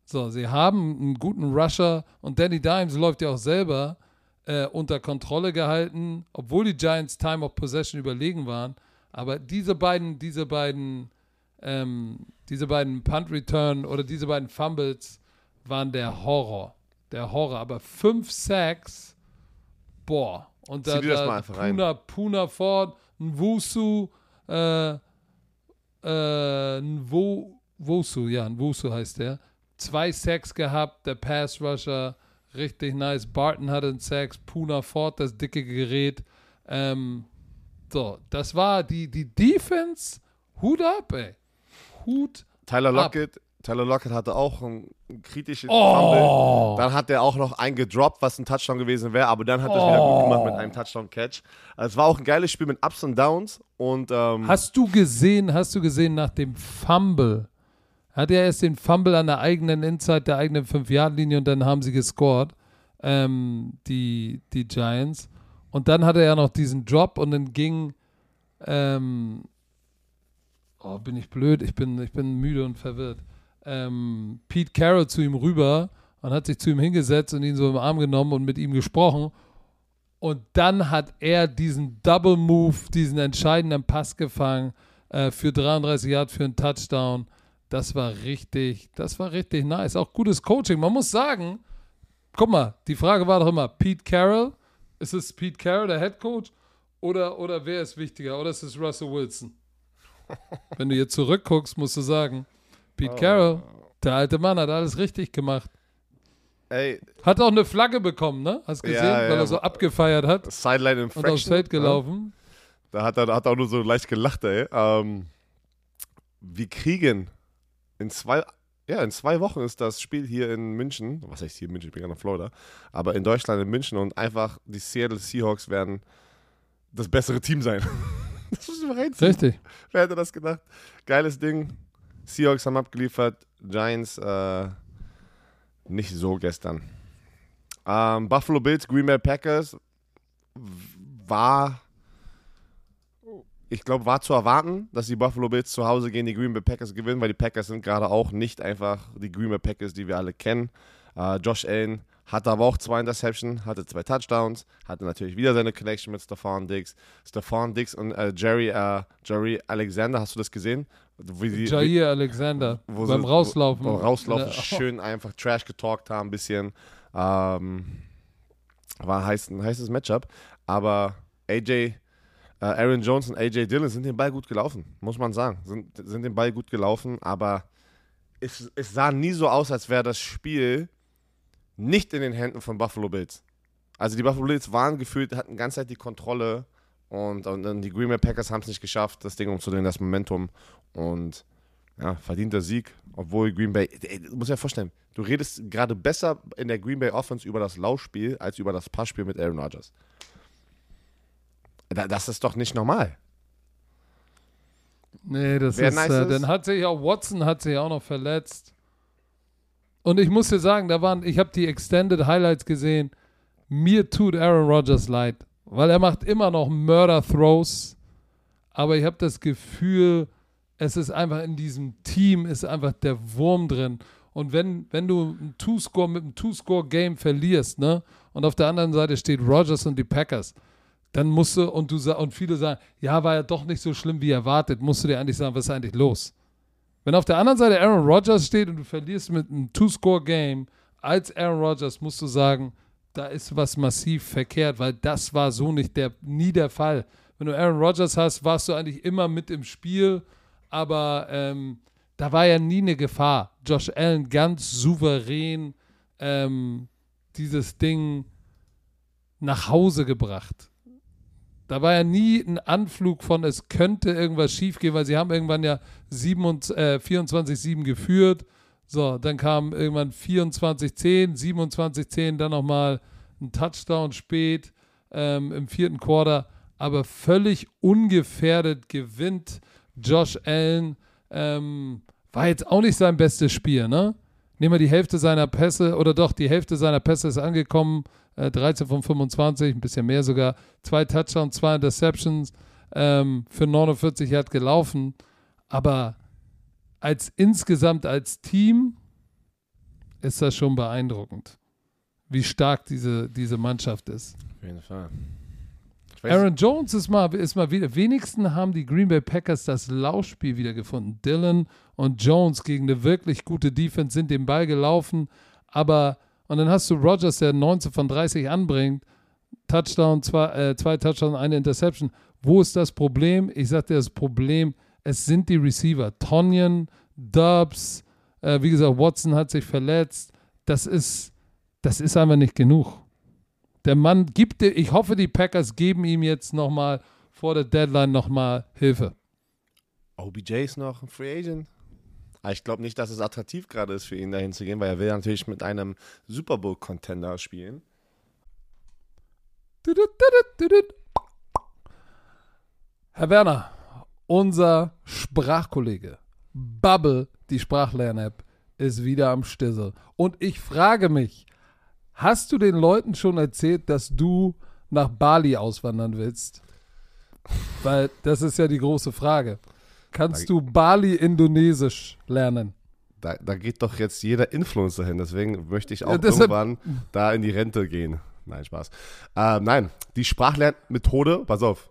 So, sie haben einen guten Rusher und Danny Dimes läuft ja auch selber äh, unter Kontrolle gehalten, obwohl die Giants Time of Possession überlegen waren. Aber diese beiden, diese beiden, ähm, diese beiden Punt Return oder diese beiden Fumbles waren der Horror. Der Horror. Aber fünf Sacks, boah. Und da, da. Puna, Puna Ford, Nwusu, äh, äh, Nwo, Nwosu, ja, Nwosu heißt der. Zwei Sacks gehabt, der Pass Rusher, richtig nice. Barton hatte einen Sacks, Puna Ford, das dicke Gerät. Ähm, so, das war die, die Defense. Hut ab, ey. Hut Tyler ab. Lockett, Tyler Lockett hatte auch einen, einen kritischen Oh. Fumble. Dann hat er auch noch einen gedroppt, was ein Touchdown gewesen wäre, aber dann hat er es wieder gut gemacht mit einem Touchdown-Catch. Also es war auch ein geiles Spiel mit Ups und Downs und ähm, Hast du gesehen, hast du gesehen nach dem Fumble? Hat er erst den Fumble an der eigenen Inside, der eigenen 5-Yard-Linie und dann haben sie gescored, ähm, die, die Giants. Und dann hatte er noch diesen Drop und dann ging, ähm, oh, bin ich blöd, ich bin, ich bin müde und verwirrt. Ähm, Pete Carroll zu ihm rüber und hat sich zu ihm hingesetzt und ihn so im Arm genommen und mit ihm gesprochen. Und dann hat er diesen Double Move, diesen entscheidenden Pass gefangen äh, für 33 Yard für einen Touchdown. Das war richtig, das war richtig nice. Auch gutes Coaching. Man muss sagen, guck mal, die Frage war doch immer, Pete Carroll, ist es Pete Carroll, der Head Coach, oder, oder wer ist wichtiger, oder ist es Russell Wilson? Wenn du jetzt zurückguckst, musst du sagen, Pete Oh. Carroll, der alte Mann, hat alles richtig gemacht. Ey, Hat auch eine Flagge bekommen, ne? Hast gesehen, Ja, weil ja, er so abgefeiert hat Sideline und Infraction. aufs Feld Ja. gelaufen. Da hat er hat auch nur so leicht gelacht, ey. Ähm, wir kriegen in zwei, ja, in zwei Wochen ist das Spiel hier in München. Was heißt hier in München? Ich bin gerade in Florida. Aber in Deutschland, in München und einfach die Seattle Seahawks werden das bessere Team sein. das muss ich mal reinziehen. Richtig. Wer hätte das gedacht? Geiles Ding. Seahawks haben abgeliefert. Giants äh, nicht so gestern. Ähm, Buffalo Bills, Green Bay Packers war, ich glaube, war zu erwarten, dass die Buffalo Bills zu Hause gegen die Green Bay Packers gewinnen, weil die Packers sind gerade auch nicht einfach die Green Bay Packers, die wir alle kennen. Äh, Josh Allen hatte aber auch zwei Interceptions, hatte zwei Touchdowns, hatte natürlich wieder seine Connection mit Stephon Diggs. Stephon Diggs und äh, Jerry, äh, Jerry Alexander, hast du das gesehen? Wie die, Jair Alexander wo beim sie- Rauslaufen. Wo rauslaufen, Ne, schön einfach Trash getalkt haben, ein bisschen. Ähm, war ein, heiß, ein heißes Matchup. Aber AJ, Aaron Jones und AJ Dillon sind den Ball gut gelaufen, muss man sagen. Sind, sind den Ball gut gelaufen, aber es, es sah nie so aus, als wäre das Spiel nicht in den Händen von Buffalo Bills. Also die Buffalo Bills waren gefühlt, hatten die ganze Zeit die Kontrolle und, und, und die Green Bay Packers haben es nicht geschafft, das Ding umzudrehen, das Momentum. Und ja, verdienter Sieg, obwohl Green Bay, ey, du musst dir vorstellen, du redest gerade besser in der Green Bay Offense über das Laufspiel als über das Passspiel mit Aaron Rodgers. Da, das ist doch nicht normal. Nee, das Wer ist, nice äh, ist? dann hat sich auch Watson hat sich auch noch verletzt. Und ich muss dir sagen, da waren, ich habe die Extended Highlights gesehen. Mir tut Aaron Rodgers leid, weil er macht immer noch Murder Throws, aber ich habe das Gefühl, es ist einfach in diesem Team ist einfach der Wurm drin. Und wenn, wenn du ein Two-Score mit einem Two-Score-Game verlierst, ne, und auf der anderen Seite steht Rodgers und die Packers, dann musst du, und du und viele sagen, ja, war ja doch nicht so schlimm wie erwartet, musst du dir eigentlich sagen, was ist eigentlich los? Wenn auf der anderen Seite Aaron Rodgers steht und du verlierst mit einem Two-Score-Game als Aaron Rodgers, musst du sagen, da ist was massiv verkehrt, weil das war so nicht der, nie der Fall. Wenn du Aaron Rodgers hast, warst du eigentlich immer mit im Spiel, aber ähm, da war ja nie eine Gefahr. Josh Allen ganz souverän ähm, dieses Ding nach Hause gebracht. Da war ja nie ein Anflug von, es könnte irgendwas schiefgehen, weil sie haben irgendwann ja 27, äh, 24-7 geführt. So, dann kam irgendwann 24-10, 27-10, dann nochmal ein Touchdown spät ähm, im vierten Quarter. Aber völlig ungefährdet gewinnt Josh Allen. Ähm, war jetzt auch nicht sein bestes Spiel, ne? Nehmen wir die Hälfte seiner Pässe, oder doch, die Hälfte seiner Pässe ist angekommen. Äh, 13 von 25, ein bisschen mehr sogar. Zwei Touchdowns, zwei Interceptions ähm, für 49 Yard gelaufen. Aber als insgesamt als Team ist das schon beeindruckend, wie stark diese, diese Mannschaft ist. Auf jeden Fall. Aaron Jones ist mal, ist mal wieder. Wenigstens haben die Green Bay Packers das Laufspiel wieder gefunden. Dylan und Jones gegen eine wirklich gute Defense sind den Ball gelaufen. Aber, und dann hast du Rogers, der 19 von 30 anbringt. Touchdown, zwei, äh, zwei Touchdowns, eine Interception. Wo ist das Problem? Ich sagte, das Problem, es sind die Receiver. Tonyan, Dubs, äh, wie gesagt, Watson hat sich verletzt. Das ist, das ist einfach nicht genug. Der Mann gibt dir, ich hoffe, die Packers geben ihm jetzt nochmal vor der Deadline nochmal Hilfe. OBJ ist noch ein Free Agent. Aber ich glaube nicht, dass es attraktiv gerade ist für ihn, dahin zu gehen, weil er will natürlich mit einem Super Bowl-Contender spielen. Herr Werner, unser Sprachkollege Bubble, die Sprachlern-App, ist wieder am Stissel. Und ich frage mich, hast du den Leuten schon erzählt, dass du nach Bali auswandern willst? Weil das ist ja die große Frage. Kannst du Bali-Indonesisch lernen? Da, da geht doch jetzt jeder Influencer hin, deswegen möchte ich auch Ja, irgendwann da in die Rente gehen. Nein, Spaß. Äh, nein, die Sprachlernmethode, pass auf,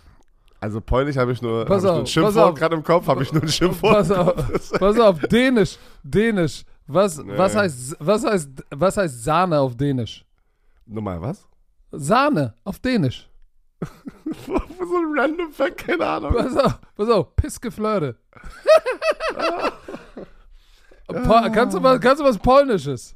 Also Polnisch habe ich nur, hab ich ein auf, pass Schimpfwort gerade im Kopf, habe ich nur ein Schimpfwort. Pass auf, pass auf, Dänisch, Dänisch. Was, was, Nee. heißt, was, heißt, was heißt Sahne auf Dänisch? Nochmal was? Sahne auf Dänisch. so ein random Fact, keine Ahnung. Pass auf, pass auf, Pissgeflirte. Kannst, du was, kannst du was Polnisches?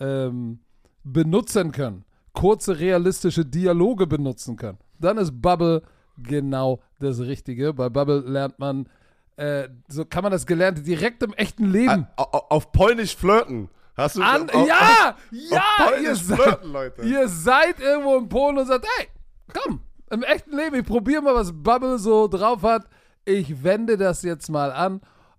ähm, benutzen können, kurze realistische Dialoge benutzen können, dann ist Bubble genau das Richtige. Bei Bubble lernt man, äh, so kann man das Gelernte direkt im echten Leben Au- au- Auf Polnisch flirten. Hast du an. auf, ja, auf ja, ihr Polnisch seid, flirten, Leute. ihr seid irgendwo in Polen und sagt, hey, komm, im echten Leben, ich probiere mal, was Bubble so drauf hat. Ich wende das jetzt mal an.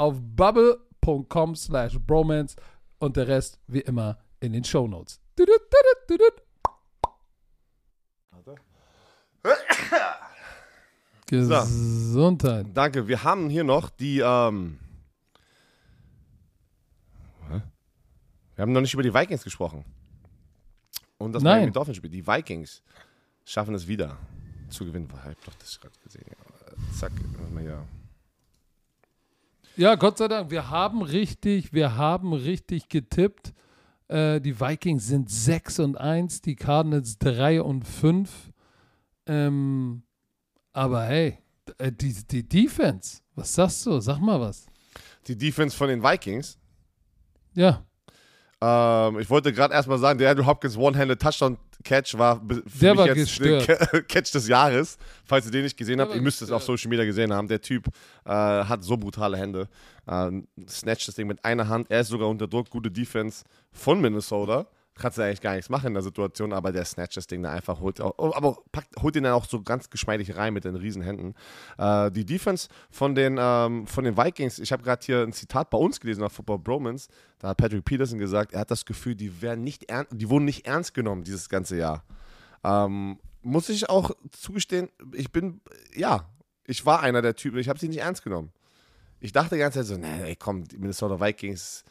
auf bubble.com slash bromance und der Rest wie immer in den tudut, tudut. Gesundheit. Danke. Wir haben hier noch die, ähm. Wir haben noch nicht über die Vikings gesprochen. Und das. Miami Dolphins Spiel. Die Vikings schaffen es wieder zu gewinnen. Ich hab doch das gerade gesehen. Ja. Zack. hier. Ja, Gott sei Dank, wir haben richtig, wir haben richtig getippt. Äh, die Vikings sind 6 und 1, die Cardinals 3 und 5. Ähm, aber hey, äh, die, die Defense, was sagst du? Sag mal was. Die Defense von den Vikings. Ja, Ähm, ich wollte gerade erstmal sagen, der Andrew Hopkins One-Handed Touchdown Catch war für Der mich war jetzt gestört. der Ca- Catch des Jahres. Falls ihr den nicht gesehen Der habt, ihr müsst es auf. Social Media gesehen haben. Der Typ äh, hat so brutale Hände. Äh, snatcht das Ding mit einer Hand. Er ist sogar unter Druck. Gute Defense von Minnesota. Kannst du eigentlich gar nichts machen in der Situation, aber der snatcht das Ding da einfach, holt, oh, aber packt, holt ihn dann auch so ganz geschmeidig rein mit den riesen Händen. Äh, die Defense von den, ähm, von den Vikings, ich habe gerade hier ein Zitat bei uns gelesen auf Football Bromance, da hat Patrick Peterson gesagt, er hat das Gefühl, die, werden nicht die wurden nicht ernst genommen dieses ganze Jahr. Ähm, muss ich auch zugestehen, ich bin, ja, ich war einer der Typen, ich habe sie nicht ernst genommen. Ich dachte die ganze Zeit so, nee, komm, die Minnesota Vikings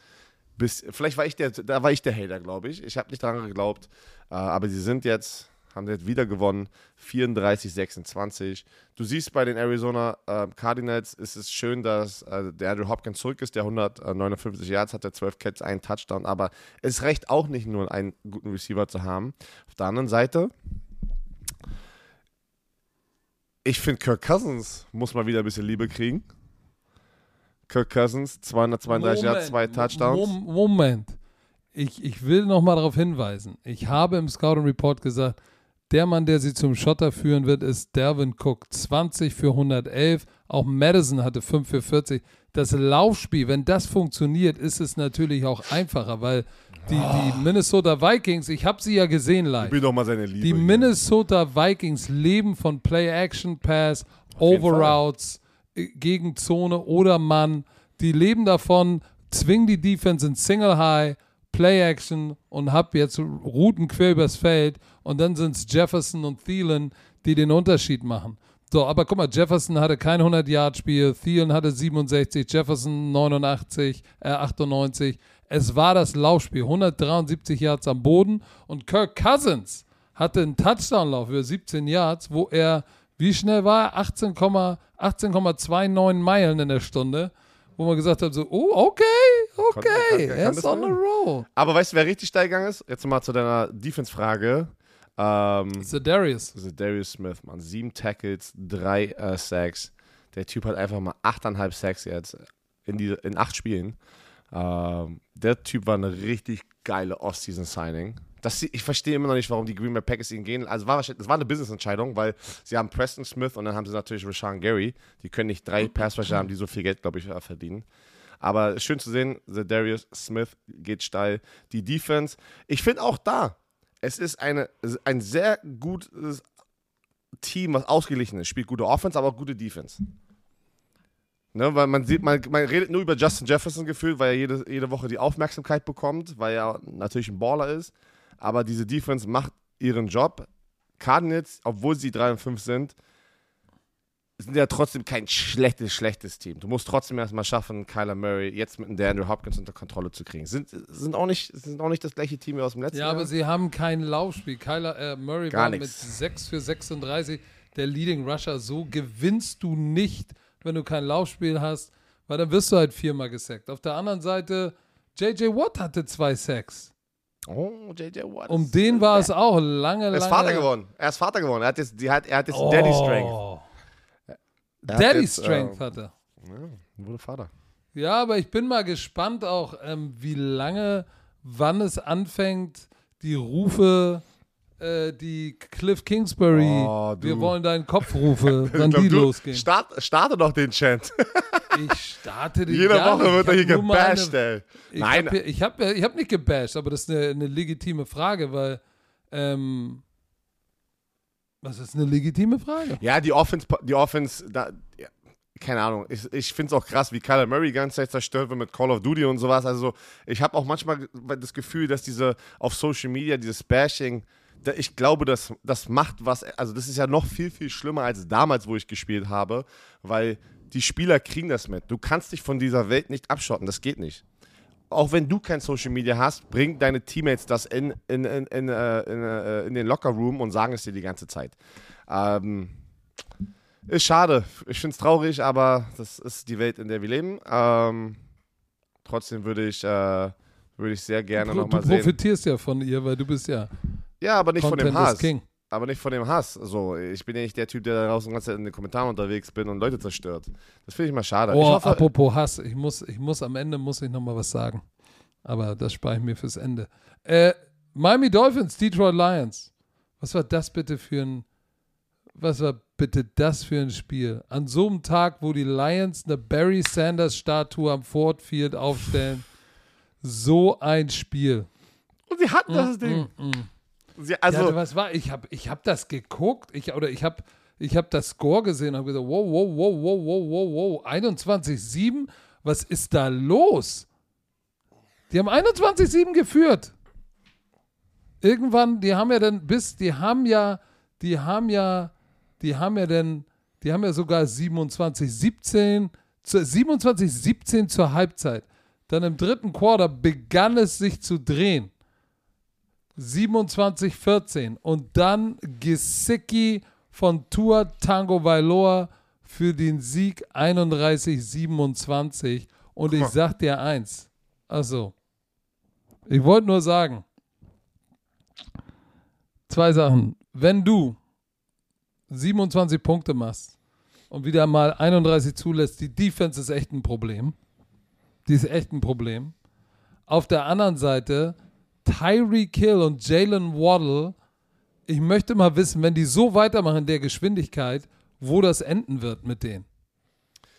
bis, vielleicht war ich der, da war ich der Hater, glaube ich. Ich habe nicht daran geglaubt. Äh, aber sie sind jetzt, haben jetzt wieder gewonnen, 34, 26. Du siehst bei den Arizona äh, Cardinals ist es schön, dass äh, der Andrew Hopkins zurück ist, der 159 Yards hat, der 12 Cats, einen Touchdown. Aber es reicht auch nicht nur, einen guten Receiver zu haben. Auf der anderen Seite ich finde, Kirk Cousins muss mal wieder ein bisschen Liebe kriegen. Kirk Cousins, 232 Jahre, zwei Touchdowns. Moment. Ich, ich will noch mal darauf hinweisen. Ich habe im Scouting Report gesagt, der Mann, der sie zum Schotter führen wird, ist Derwin Cook. 20 für 111. Auch Madison hatte 5 für 40. Das Laufspiel, wenn das funktioniert, ist es natürlich auch einfacher, weil die, die Minnesota Vikings, ich habe sie ja gesehen live. Ich bin doch mal seine Liebe. Die Minnesota Vikings leben von Play-Action-Pass, Overroutes, gegen Zone oder Mann. Die leben davon, zwingen die Defense in Single High, Play-Action und hab jetzt Routen quer übers Feld und dann sind es Jefferson und Thielen, die den Unterschied machen. So, aber guck mal, Jefferson hatte kein 100-Yard-Spiel, Thielen hatte 67, Jefferson 89, äh 98. Es war das Laufspiel, 173 Yards am Boden und Kirk Cousins hatte einen Touchdown-Lauf über 17 Yards, wo er, wie schnell war er? 18,29 18, Meilen in der Stunde wo man gesagt hat, so, oh, okay, okay, er ist on the roll. Aber weißt du, wer richtig steil gegangen ist? Jetzt mal zu deiner Defense-Frage. Ähm, Zedarius. Darius Smith, Mann. Sieben Tackles, drei äh, Sacks. Der Typ hat einfach mal achteinhalb Sacks jetzt in, die, in acht Spielen. Ähm, der Typ war eine richtig geile Off-Season-Signing. Das, ich verstehe immer noch nicht, warum die Green Bay Packers ihn gehen. Also war, das war eine Business-Entscheidung, weil sie haben Preston Smith und dann haben sie natürlich Rashawn Gary. Die können nicht drei Passwasher haben, die so viel Geld, glaube ich, verdienen. Aber schön zu sehen, The Darius Smith geht steil. Die Defense, ich finde auch da, es ist eine, ein sehr gutes Team, was ausgeglichen ist. Spielt gute Offense, aber auch gute Defense. Ne, weil man sieht, man, man redet nur über Justin Jefferson gefühlt, weil er jede, jede Woche die Aufmerksamkeit bekommt, weil er natürlich ein Baller ist aber diese Defense macht ihren Job. Cardinals, obwohl sie 3 und 5 sind, sind ja trotzdem kein schlechtes, schlechtes Team. Du musst trotzdem erstmal schaffen, Kyler Murray jetzt mit der Andrew Hopkins unter Kontrolle zu kriegen. Sind, sind, auch nicht, sind auch nicht das gleiche Team wie aus dem letzten ja, Jahr. Ja, aber sie haben kein Laufspiel. Kyler äh, Murray Gar war nix. mit 6 für 36 der Leading Rusher. So gewinnst du nicht, wenn du kein Laufspiel hast, weil dann wirst du halt viermal gesackt. Auf der anderen Seite, JJ Watt hatte zwei Sacks. Oh, JJ Watt. Um den war es auch lange, lange. Er ist Vater geworden. Er ist Vater geworden. Er hat jetzt, die hat, er hat jetzt oh. Daddy Strength. Daddy jetzt, Strength äh, hat er. Ja, wurde Vater. Ja, aber ich bin mal gespannt auch, ähm, wie lange, wann es anfängt, die Rufe, äh, die Cliff Kingsbury, oh, wir wollen deinen Kopfrufe, wann die losgehen. Start, starte doch den Chant. Ich starte den Jede Woche wird er hier gebasht, ey. Ich Nein. Hab, ich habe ich hab nicht gebasht, aber das ist eine, eine legitime Frage, weil. Ähm, was ist eine legitime Frage? Ja, die Offense, die Offense, da, ja, keine Ahnung. Ich, ich finde es auch krass, wie Kyler Murray die ganze Zeit zerstört wird mit Call of Duty und sowas. Also, ich habe auch manchmal das Gefühl, dass diese auf Social Media, dieses Bashing, ich glaube, das, das macht was. Also, das ist ja noch viel, viel schlimmer als damals, wo ich gespielt habe, weil die Spieler kriegen das mit. Du kannst dich von dieser Welt nicht abschotten, das geht nicht. Auch wenn du kein Social Media hast, bring deine Teammates das in, in, in, in, äh, in, äh, in den Lockerroom und sagen es dir die ganze Zeit. Ähm, ist schade. Ich finde es traurig, aber das ist die Welt, in der wir leben. Ähm, trotzdem würde ich, äh, würd ich sehr gerne nochmal sehen. Du profitierst ja von ihr, weil du bist ja. Ja, aber nicht Content von dem Hass. King aber nicht von dem Hass. So, ich bin ja nicht der Typ, der da draußen ganz in den Kommentaren unterwegs bin und Leute zerstört. Das finde ich mal schade. Oh, hoffe, apropos Hass, ich muss, ich muss am Ende muss ich noch mal was sagen. Aber das spare ich mir fürs Ende. Äh, Miami Dolphins, Detroit Lions. Was war das bitte für ein, was war bitte das für ein Spiel? An so einem Tag, wo die Lions eine Barry Sanders Statue am Ford Field aufstellen, so ein Spiel. Und sie hatten das mm, Ding. Mm, mm. Also, ja, was war? Ich habe ich hab das geguckt, ich, oder ich habe ich hab das Score gesehen und habe gesagt, wow, wow, wow, wow, wow, wow, wow, 21-7, was ist da los? Die haben 21-7 geführt. Irgendwann, die haben ja dann bis, die haben ja, die haben ja, die haben ja dann, die haben ja sogar 27-17, 27-17 zur Halbzeit. Dann im dritten Quarter begann es sich zu drehen. 27-14. Und dann Gesicki von Tua Tango Vailoa für den Sieg 31-27. Und ich sag dir eins. Also, ich wollte nur sagen, zwei Sachen. Wenn du 27 Punkte machst und wieder mal 31 zulässt, die Defense ist echt ein Problem. Die ist echt ein Problem. Auf der anderen Seite, Tyreek Hill und Jalen Waddle, ich möchte mal wissen, wenn die so weitermachen in der Geschwindigkeit, wo das enden wird mit denen.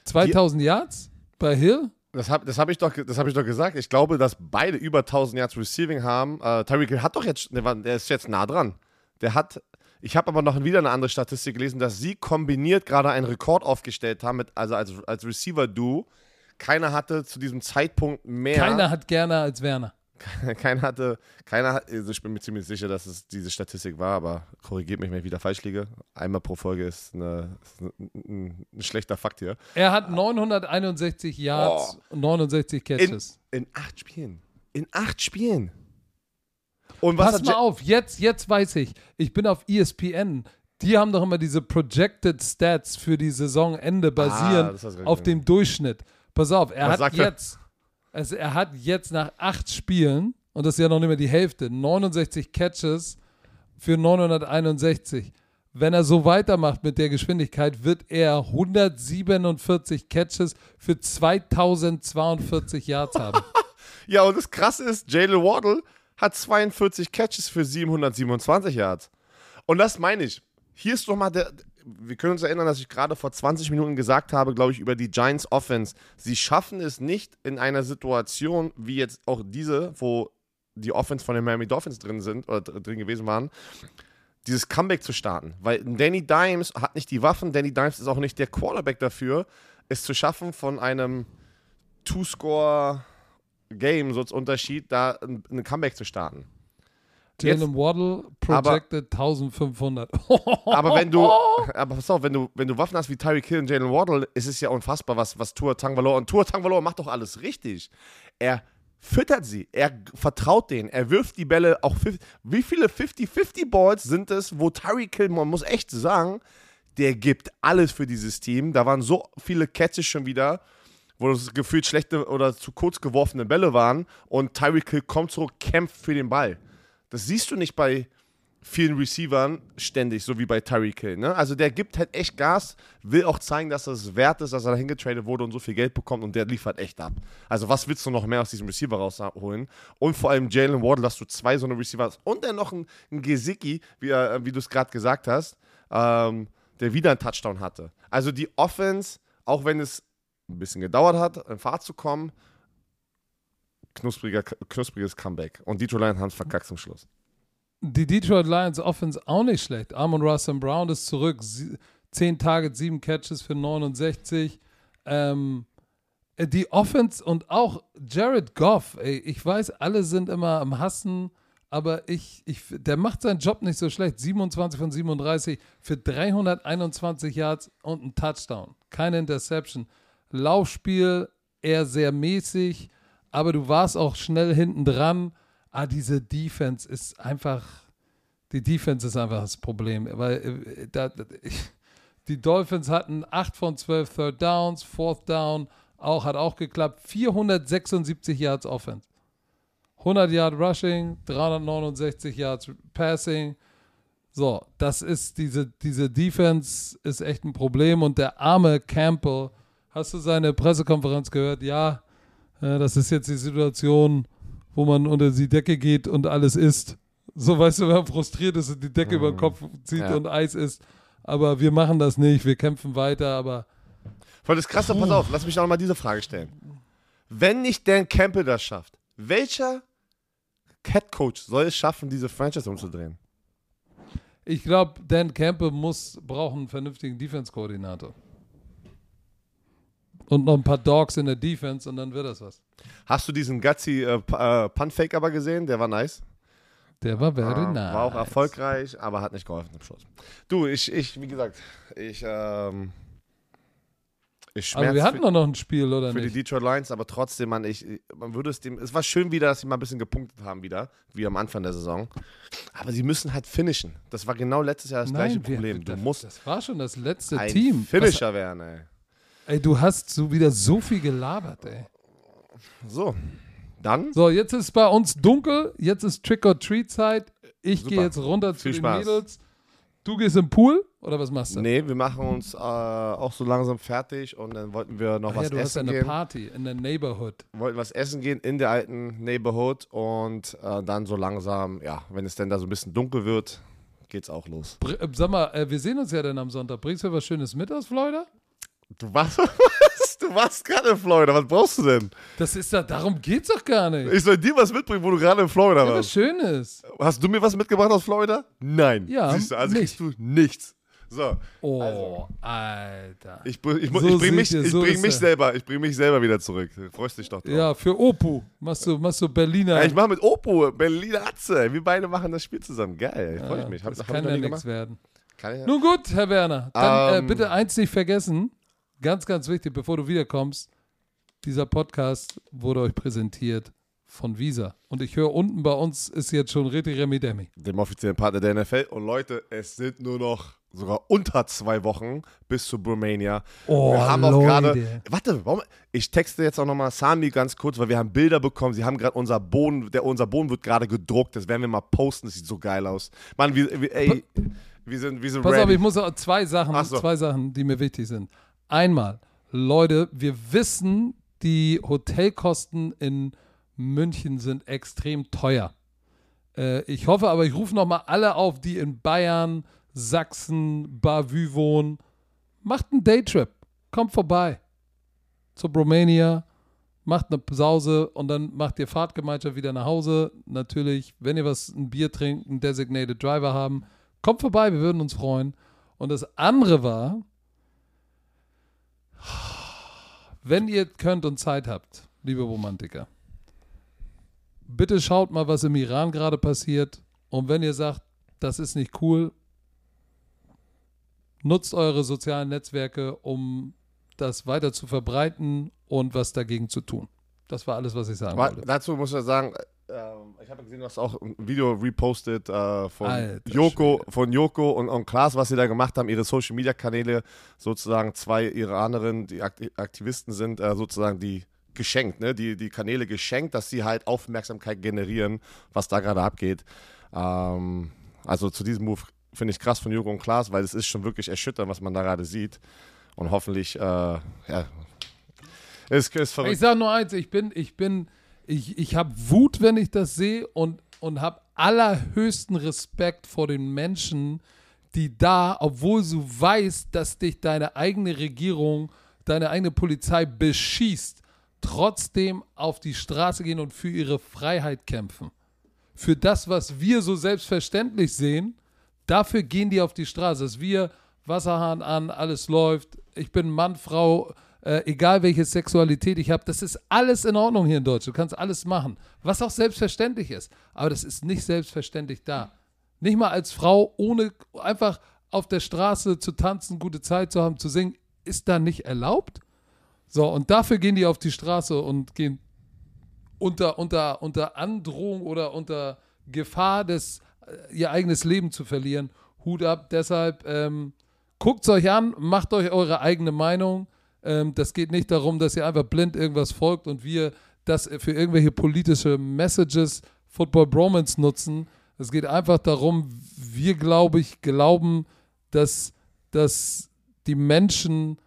2000 Yards bei Hill? Das habe das hab ich, doch, hab ich doch gesagt. Ich glaube, dass beide über 1000 Yards Receiving haben. Äh, Tyreek Hill hat doch jetzt, der ist jetzt nah dran. Der hat, ich habe aber noch wieder eine andere Statistik gelesen, dass sie kombiniert gerade einen Rekord aufgestellt haben, mit, also als, als Receiver-Duo. Keiner hatte zu diesem Zeitpunkt mehr. Keiner hat gerne als Werner. keiner hatte, keiner hat, also ich bin mir ziemlich sicher, dass es diese Statistik war, aber korrigiert mich, wenn ich wieder falsch liege. Einmal pro Folge ist, eine, ist ein, ein, schlechter Fakt hier. Er hat 961 Yards oh. und 69 Catches. In, in, acht Spielen. In acht Spielen. Und was Pass mal auf, jetzt, jetzt weiß ich, ich bin auf ESPN. Die haben doch immer diese Projected Stats für die Saisonende basieren ah, auf dem Durchschnitt. Pass auf, er was hat jetzt also er hat jetzt nach acht Spielen, und das ist ja noch nicht mehr die Hälfte, 69 Catches für 961. Wenn er so weitermacht mit der Geschwindigkeit, wird er 147 Catches für 2042 Yards haben. ja, und das Krasse ist, Jalen Waddle hat 42 Catches für 727 Yards. Und das meine ich. Hier ist doch mal der, wir können uns erinnern, dass ich gerade vor 20 Minuten gesagt habe, glaube ich, über die Giants Offense. Sie schaffen es nicht in einer Situation wie jetzt auch diese, wo die Offense von den Miami Dolphins drin sind oder drin gewesen waren, dieses Comeback zu starten. Weil Danny Dimes hat nicht die Waffen, Danny Dimes ist auch nicht der Quarterback dafür, es zu schaffen, von einem Two-Score-Game, so als Unterschied, da ein Comeback zu starten. Jalen Waddle projected aber, 1500. aber wenn du, aber pass auf, wenn du, wenn du Waffen hast wie Tyreek Hill und Jalen Waddle, ist es ja unfassbar, was, was Tua Tangvalor und Tua Tangvalor macht doch alles richtig. Er füttert sie, er vertraut denen, er wirft die Bälle auch. Wie viele 50-50 Balls sind es, wo Tyreek Hill, man muss echt sagen, der gibt alles für dieses Team. Da waren so viele Catches schon wieder wo es gefühlt schlechte oder zu kurz geworfene Bälle waren und Tyreek Hill kommt zurück, kämpft für den Ball. Das siehst du nicht bei vielen Receivern ständig, so wie bei Tyreek Hill. Ne? Also der gibt halt echt Gas, will auch zeigen, dass es wert ist, dass er dahin getradet wurde und so viel Geld bekommt und der liefert echt ab. Also was willst du noch mehr aus diesem Receiver rausholen? Und vor allem Jalen Ward, dass du zwei so eine Receiver hast und dann noch ein, ein Gesicki, wie, wie du es gerade gesagt hast, ähm, der wieder einen Touchdown hatte. Also die Offense, auch wenn es ein bisschen gedauert hat, in Fahrt zu kommen, knuspriger, knuspriges Comeback. Und Detroit Lions haben verkackt zum Schluss. Die Detroit Lions Offense auch nicht schlecht. Amon Russell Brown ist zurück. Zehn Targets, sieben Catches für 69. Ähm, äh, die Offense und auch Jared Goff, ey, ich weiß, alle sind immer am Hassen, aber ich, ich, der macht seinen Job nicht so schlecht. 27 von 37 für 321 Yards und ein Touchdown. Keine Interception. Laufspiel eher sehr mäßig aber du warst auch schnell hinten dran. Ah, diese Defense ist einfach, die Defense ist einfach das Problem, weil äh, da, die Dolphins hatten 8 von 12 Third Downs, Fourth Down, auch, hat auch geklappt, 476 Yards Offense. 100 Yard Rushing, 369 Yards Passing. So, das ist diese, diese Defense ist echt ein Problem und der arme Campbell, hast du seine Pressekonferenz gehört? Ja, ja, das ist jetzt die Situation, wo man unter die Decke geht und alles isst. So weißt du, wenn man frustriert ist und die Decke mhm. über den Kopf zieht ja. und Eis isst. Aber wir machen das nicht, wir kämpfen weiter, aber. Voll das Krasse, pass auf, lass mich auch mal diese Frage stellen. Wenn nicht Dan Campbell das schafft, welcher Cat Coach soll es schaffen, diese Franchise umzudrehen? Ich glaube, Dan Campbell muss brauchen einen vernünftigen Defense-Koordinator und noch ein paar Dogs in der Defense und dann wird das was. Hast du diesen Gutsy äh, äh, Punt-Fake aber gesehen? Der war nice. Der war very ah, nice. War auch erfolgreich, aber hat nicht geholfen im Schluss. Du, ich, ich wie gesagt, ich, ähm, Ich Aber wir schmerz hatten für, doch noch ein Spiel, oder für die nicht? Detroit Lions, aber trotzdem, man, ich, man würde es dem. Es war schön wieder, dass sie mal ein bisschen gepunktet haben wieder, wie am Anfang der Saison. Aber sie müssen halt finishen. Das war genau letztes Jahr das gleiche wir- Problem. Du das, musst Das war schon das letzte ein Team. Finisher werden, ey. Ey, du hast so wieder so viel gelabert, ey. So, dann So, jetzt ist bei uns dunkel. Jetzt ist Trick-or-Treat-Zeit. Ich gehe jetzt runter zu Viel den Spaß. Mädels. Du gehst im Pool oder was machst du? Nee, wir machen uns äh, auch so langsam fertig und dann wollten wir noch Ach ja, was du hast ja essen eine gehen. Party in der Neighborhood. Wollten was essen gehen in der alten Neighborhood und äh, dann so langsam, ja, wenn es denn da so ein bisschen dunkel wird, geht's auch los. Br äh, sag mal, äh, wir sehen uns ja dann am Sonntag. Bringst du was Schönes mit aus Florida? Du warst, was? Du warst gerade in Florida, was brauchst du denn? Das ist da, darum geht's doch gar nicht. Ich soll dir was mitbringen, wo du gerade in Florida Ja, was warst. Schönes. Hast du mir was mitgebracht aus Florida? Nein. Ja, Siehst du, also nicht. kriegst du nichts. So, Oh, Alter. ich, ich, mu- So ich bring, mich, ich so bring mich er. selber, ich bring mich selber wieder zurück. Freust dich doch drauf. Ja, für Opu machst du, machst du Berliner. Ja, ich mache mit Oppo, Berliner Atze. Wir beide machen das Spiel zusammen. Geil, freue ich Ja, mich. Hab, das hab ich kann ja nichts werden. Kann ich, Nun gut, Herr Werner. Dann äh, Ähm. bitte eins nicht vergessen. Ganz, ganz wichtig, bevor du wiederkommst. Dieser Podcast wurde euch präsentiert von Visa. Und ich höre unten bei uns ist jetzt schon Reti Remi Demi. dem offiziellen Partner der NFL. Und Leute, es sind nur noch sogar unter zwei Wochen bis zu Bromania. Oh, wir haben auch Leute. gerade. Warte, warum? Ich texte jetzt auch nochmal Sami ganz kurz, weil wir haben Bilder bekommen. Sie haben gerade unser Boden, der, unser Boden wird gerade gedruckt. Das werden wir mal posten. Das sieht so geil aus. Mann, wir, wir, ey, wir sind, wir sind Pass ready. auf, ich muss auch zwei Sachen, Ach so. zwei Sachen, die mir wichtig sind. Einmal, Leute, wir wissen, die Hotelkosten in München sind extrem teuer. Äh, ich hoffe aber, ich rufe nochmal alle auf, die in Bayern, Sachsen, Bavü wohnen. Macht einen Daytrip. Kommt vorbei. Zur Romania. Macht eine Sause und dann macht ihr Fahrtgemeinschaft wieder nach Hause. Natürlich, wenn ihr was, ein Bier trinkt, einen Designated Driver haben, kommt vorbei, wir würden uns freuen. Und das andere war, wenn ihr könnt und Zeit habt, liebe Romantiker, bitte schaut mal, was im Iran gerade passiert. Und wenn ihr sagt, das ist nicht cool, nutzt eure sozialen Netzwerke, um das weiter zu verbreiten und was dagegen zu tun. Das war alles, was ich sagen wollte. Dazu muss ich sagen, ähm, ich habe gesehen, du hast auch ein Video repostet äh, von Alter Joko, Schwede. von Joko und, und Klaas, was sie da gemacht haben, ihre Social Media Kanäle, sozusagen zwei Iranerinnen, die Akt Aktivisten sind, äh, sozusagen die geschenkt, ne? die, die Kanäle geschenkt, dass sie halt Aufmerksamkeit generieren, was da gerade abgeht. Ähm, also zu diesem Move finde ich krass von Joko und Klaas, weil es ist schon wirklich erschütternd, was man da gerade sieht. Und hoffentlich, äh, ja, ist, ist verrückt. Ich sage nur eins, ich bin, ich bin, ich, ich habe Wut, wenn ich das sehe und, und habe allerhöchsten Respekt vor den Menschen, die da, obwohl du weißt, dass dich deine eigene Regierung, deine eigene Polizei beschießt, trotzdem auf die Straße gehen und für ihre Freiheit kämpfen. Für das, was wir so selbstverständlich sehen, dafür gehen die auf die Straße, dass wir Wasserhahn an, alles läuft, ich bin Mann, Frau, äh, egal welche Sexualität ich habe, das ist alles in Ordnung hier in Deutschland. Du kannst alles machen, was auch selbstverständlich ist. Aber das ist nicht selbstverständlich da. Nicht mal als Frau, ohne einfach auf der Straße zu tanzen, gute Zeit zu haben, zu singen, ist da nicht erlaubt. So, und dafür gehen die auf die Straße und gehen unter, unter, unter Androhung oder unter Gefahr, des, äh, ihr eigenes Leben zu verlieren. Hut ab. Deshalb ähm, guckt es euch an, macht euch eure eigene Meinung. Ähm, das geht nicht darum, dass ihr einfach blind irgendwas folgt und wir das für irgendwelche politische Messages Football Bromance nutzen. Es geht einfach darum, wir, glaube ich, glauben, dass, dass die Menschen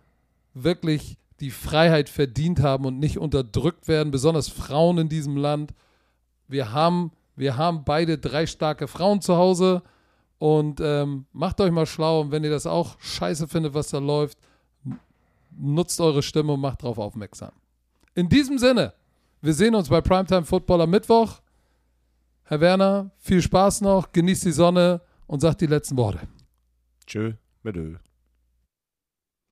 wirklich die Freiheit verdient haben und nicht unterdrückt werden, besonders Frauen in diesem Land. Wir haben, wir haben beide drei starke Frauen zu Hause und ähm, macht euch mal schlau und wenn ihr das auch scheiße findet, was da läuft, nutzt eure Stimme und macht darauf aufmerksam. In diesem Sinne, wir sehen uns bei Primetime Football am Mittwoch. Herr Werner, viel Spaß noch, genießt die Sonne und sagt die letzten Worte. Tschö, mit Öl.